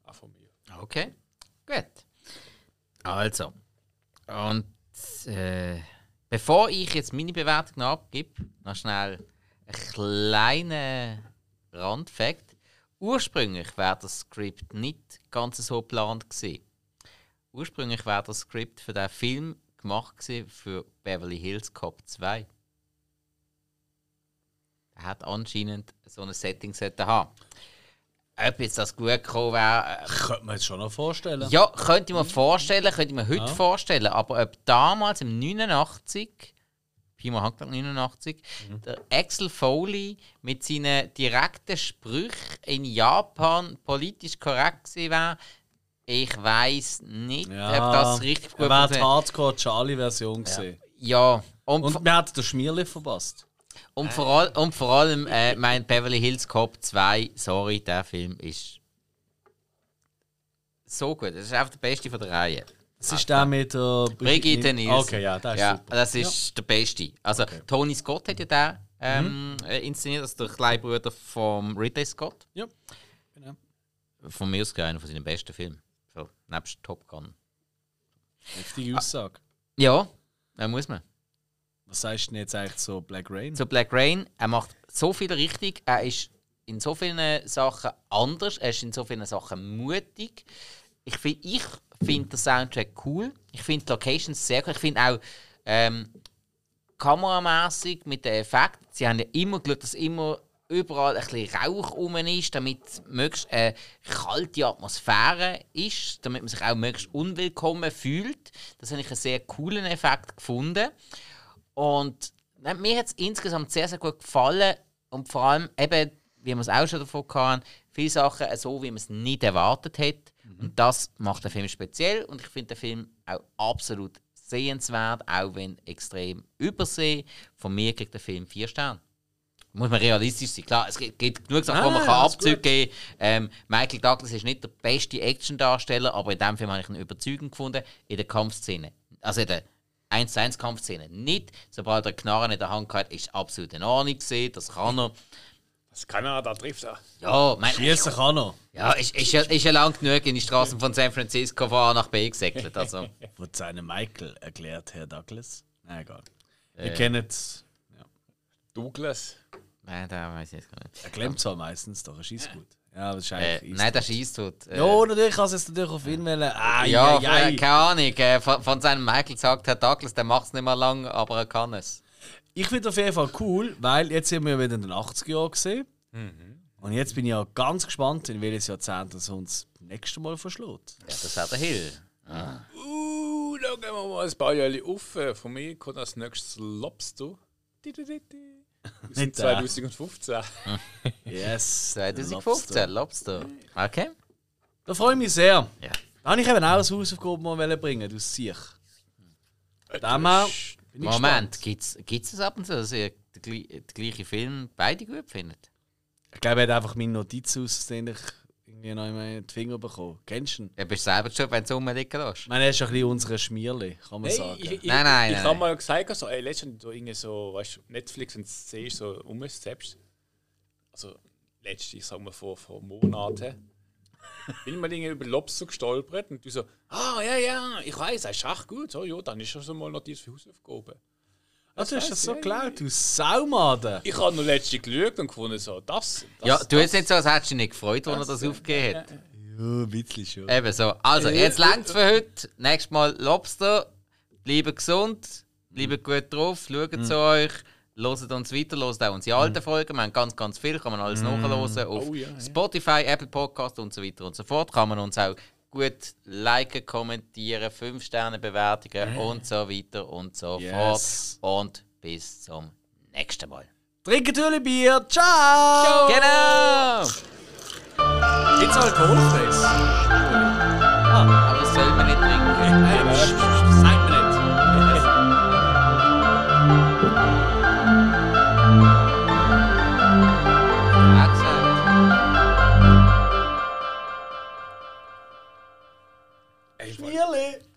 Auch von mir.
Okay, gut. Also, und äh, bevor ich jetzt meine Bewertung abgebe, noch schnell ein kleiner Randfakt. Ursprünglich wäre das Skript nicht ganz so geplant gewesen. Ursprünglich wäre das Skript für den Film gemacht gewesen für Beverly Hills Cop 2. Er hat anscheinend so ein Setting haben. Ob jetzt das gut gekommen wäre, äh,
Könnte man jetzt schon noch vorstellen.
ja, könnte mir vorstellen, könnte ich mir heute vorstellen, aber ob damals im 89 Pimo Handwerk 89. Der Axel Foley mit seinen direkten Sprüchen in Japan politisch korrekt gewesen wäre. Ich weiß nicht, ob das richtig gut
Er wäre die
funktioniert.
Hardcore Charlie-Version gesehen.
Ja, und,
Und mir hat der Schmierli verpasst.
Und, vor, all, und vor allem äh, mein Beverly Hills Cop 2, sorry, der Film ist so gut. Das ist einfach der beste von der Reihe.
Das ist der mit der
Brigitte Nielsen.
Okay, ja, der ist
ja,
super.
das ist der Beste. Also, Tony Scott hat ja den ähm, äh, inszeniert, also der kleine Bruder von Ridley Scott.
Ja, genau.
Von mir aus einer von seinen besten Filmen. So, nebst Top Gun.
Heftige Aussage.
Ja, da muss man.
Was sagst du denn jetzt eigentlich so Black Rain?
Zu Black Rain, er macht so viel richtig, er ist in so vielen Sachen anders, er ist in so vielen Sachen mutig. Ich finde ich find den Soundtrack cool, ich finde die Locations sehr cool, ich finde auch ähm, kameramäßig mit den Effekten, sie haben ja immer geschaut, dass immer überall ein bisschen Rauch rum ist, damit möglichst eine kalte Atmosphäre ist, damit man sich auch möglichst unwillkommen fühlt. Das habe ich einen sehr coolen Effekt gefunden. Und nein, mir hat es insgesamt sehr, sehr gut gefallen. Und vor allem, eben, wie wir es auch schon davon hatten, viele Sachen so, wie man es nicht erwartet hat. Und das macht den Film speziell. Und ich finde den Film auch absolut sehenswert, auch wenn extrem übersehen. Von mir kriegt der Film vier Sterne. Muss man realistisch sein. Klar, es gibt, genug Sachen, wo man
Ah,
kann Abzüge geben ähm, Michael Douglas ist nicht der beste Actiondarsteller, aber in dem Film habe ich ihn überzeugend gefunden. In der Kampfszene. Also in der 1 zu 1 Kampfszene nicht. Sobald er Knarren in der Hand hat, ist absolut in Ordnung gesehen. Das kann er.
Das kann er, da trifft er.
Ja, mein,
Schießen kann er.
ja ist, ist, ja, ist ja lang genug in die Straßen von San Francisco von A nach B gesäckelt. Also.
Wird seine Michael erklärt, Herr Douglas? Na egal.
Äh.
Ihr kennt es.
Douglas.
Nein, da weiß ich jetzt gar nicht.
Er klemmt zwar meistens, doch er schießt gut. Ja, aber das ist
Äh,
eigentlich easy.
nein, der schießt tut. Äh,
Ja, natürlich kann es jetzt natürlich auf ihn wählen. Ah,
ja,
ja, ja,
äh, keine Ahnung. Äh, von, von seinem Michael sagt Herr Douglas, der macht es nicht mehr lang, aber er kann es.
Ich finde auf jeden Fall cool, weil jetzt sind wir ja wieder in den 80er Jahren gesehen.
Mhm.
Und jetzt bin ich ja ganz gespannt, in welches Jahrzehnt es uns das nächste Mal verschlägt.
Ja, das wäre der Hill.
Uh, da gehen wir mal ein paar Jahre auf. Äh, Von mir kommt als nächstes Lobster. Di, di, di,
Nicht der.
2015.
Yes.
2015, Lobster. Okay.
Da freue ich mich sehr.
Ja.
Da habe ich eben auch eine Hausaufgabe mal wollen bringen, du her bin ich
Moment, gibt es ab und zu, dass ihr den gleichen Film beide gut findet?
Ich glaube, er hat einfach meine Notiz aus, den ich irgendwie noch in die Finger bekommen. Kennst du ihn?
Du bist selber schon, wenn du rumliegen lässt.
Ich meine, er ist ein bisschen unsere Schmierli, kann man
Hey,
sagen.
ich, ich,
Nein, nein,
ich
nein,
habe mal gesagt, so, ey, letztens so irgendwie so, weißt du, Netflix, wenn du es siehst, so umsetzt. Also, letztens, ich sag mal vor, vor Monaten. bin ich mal irgendwie über Lobster gestolpert und du so, ah, ja, ja, ich weiß, er ist echt gut. So, ja, dann ist schon so mal Notiz für Hausaufgaben.
Ah, du hast das so geklaut, du Saumaden.
Ich habe noch letztens geschaut und gefunden, so, das. das
Ja, du
das,
hast nicht so, als hättest du dich nicht gefreut, als er das aufgegeben hat.
Ja, ein bisschen schon.
Eben so. Also, jetzt längt für heute. Nächstes Mal Lobster. Bleibt gesund, bleibt gut drauf, schaut zu euch, hört uns weiter, hört auch unsere alten Folgen. Wir haben ganz, ganz viel, kann man alles nachhören. Auf
Oh ja, ja.
Spotify, Apple Podcast und so weiter und so fort. Kann man uns auch gut liken, kommentieren, 5-Sterne-Bewertungen und so weiter und so
Yes.
fort. Und bis zum nächsten Mal.
Trinken natürlich Bier. Ciao!
Genau!
Jetzt alkoholfreies.
Aber das soll man nicht trinken.
feel it.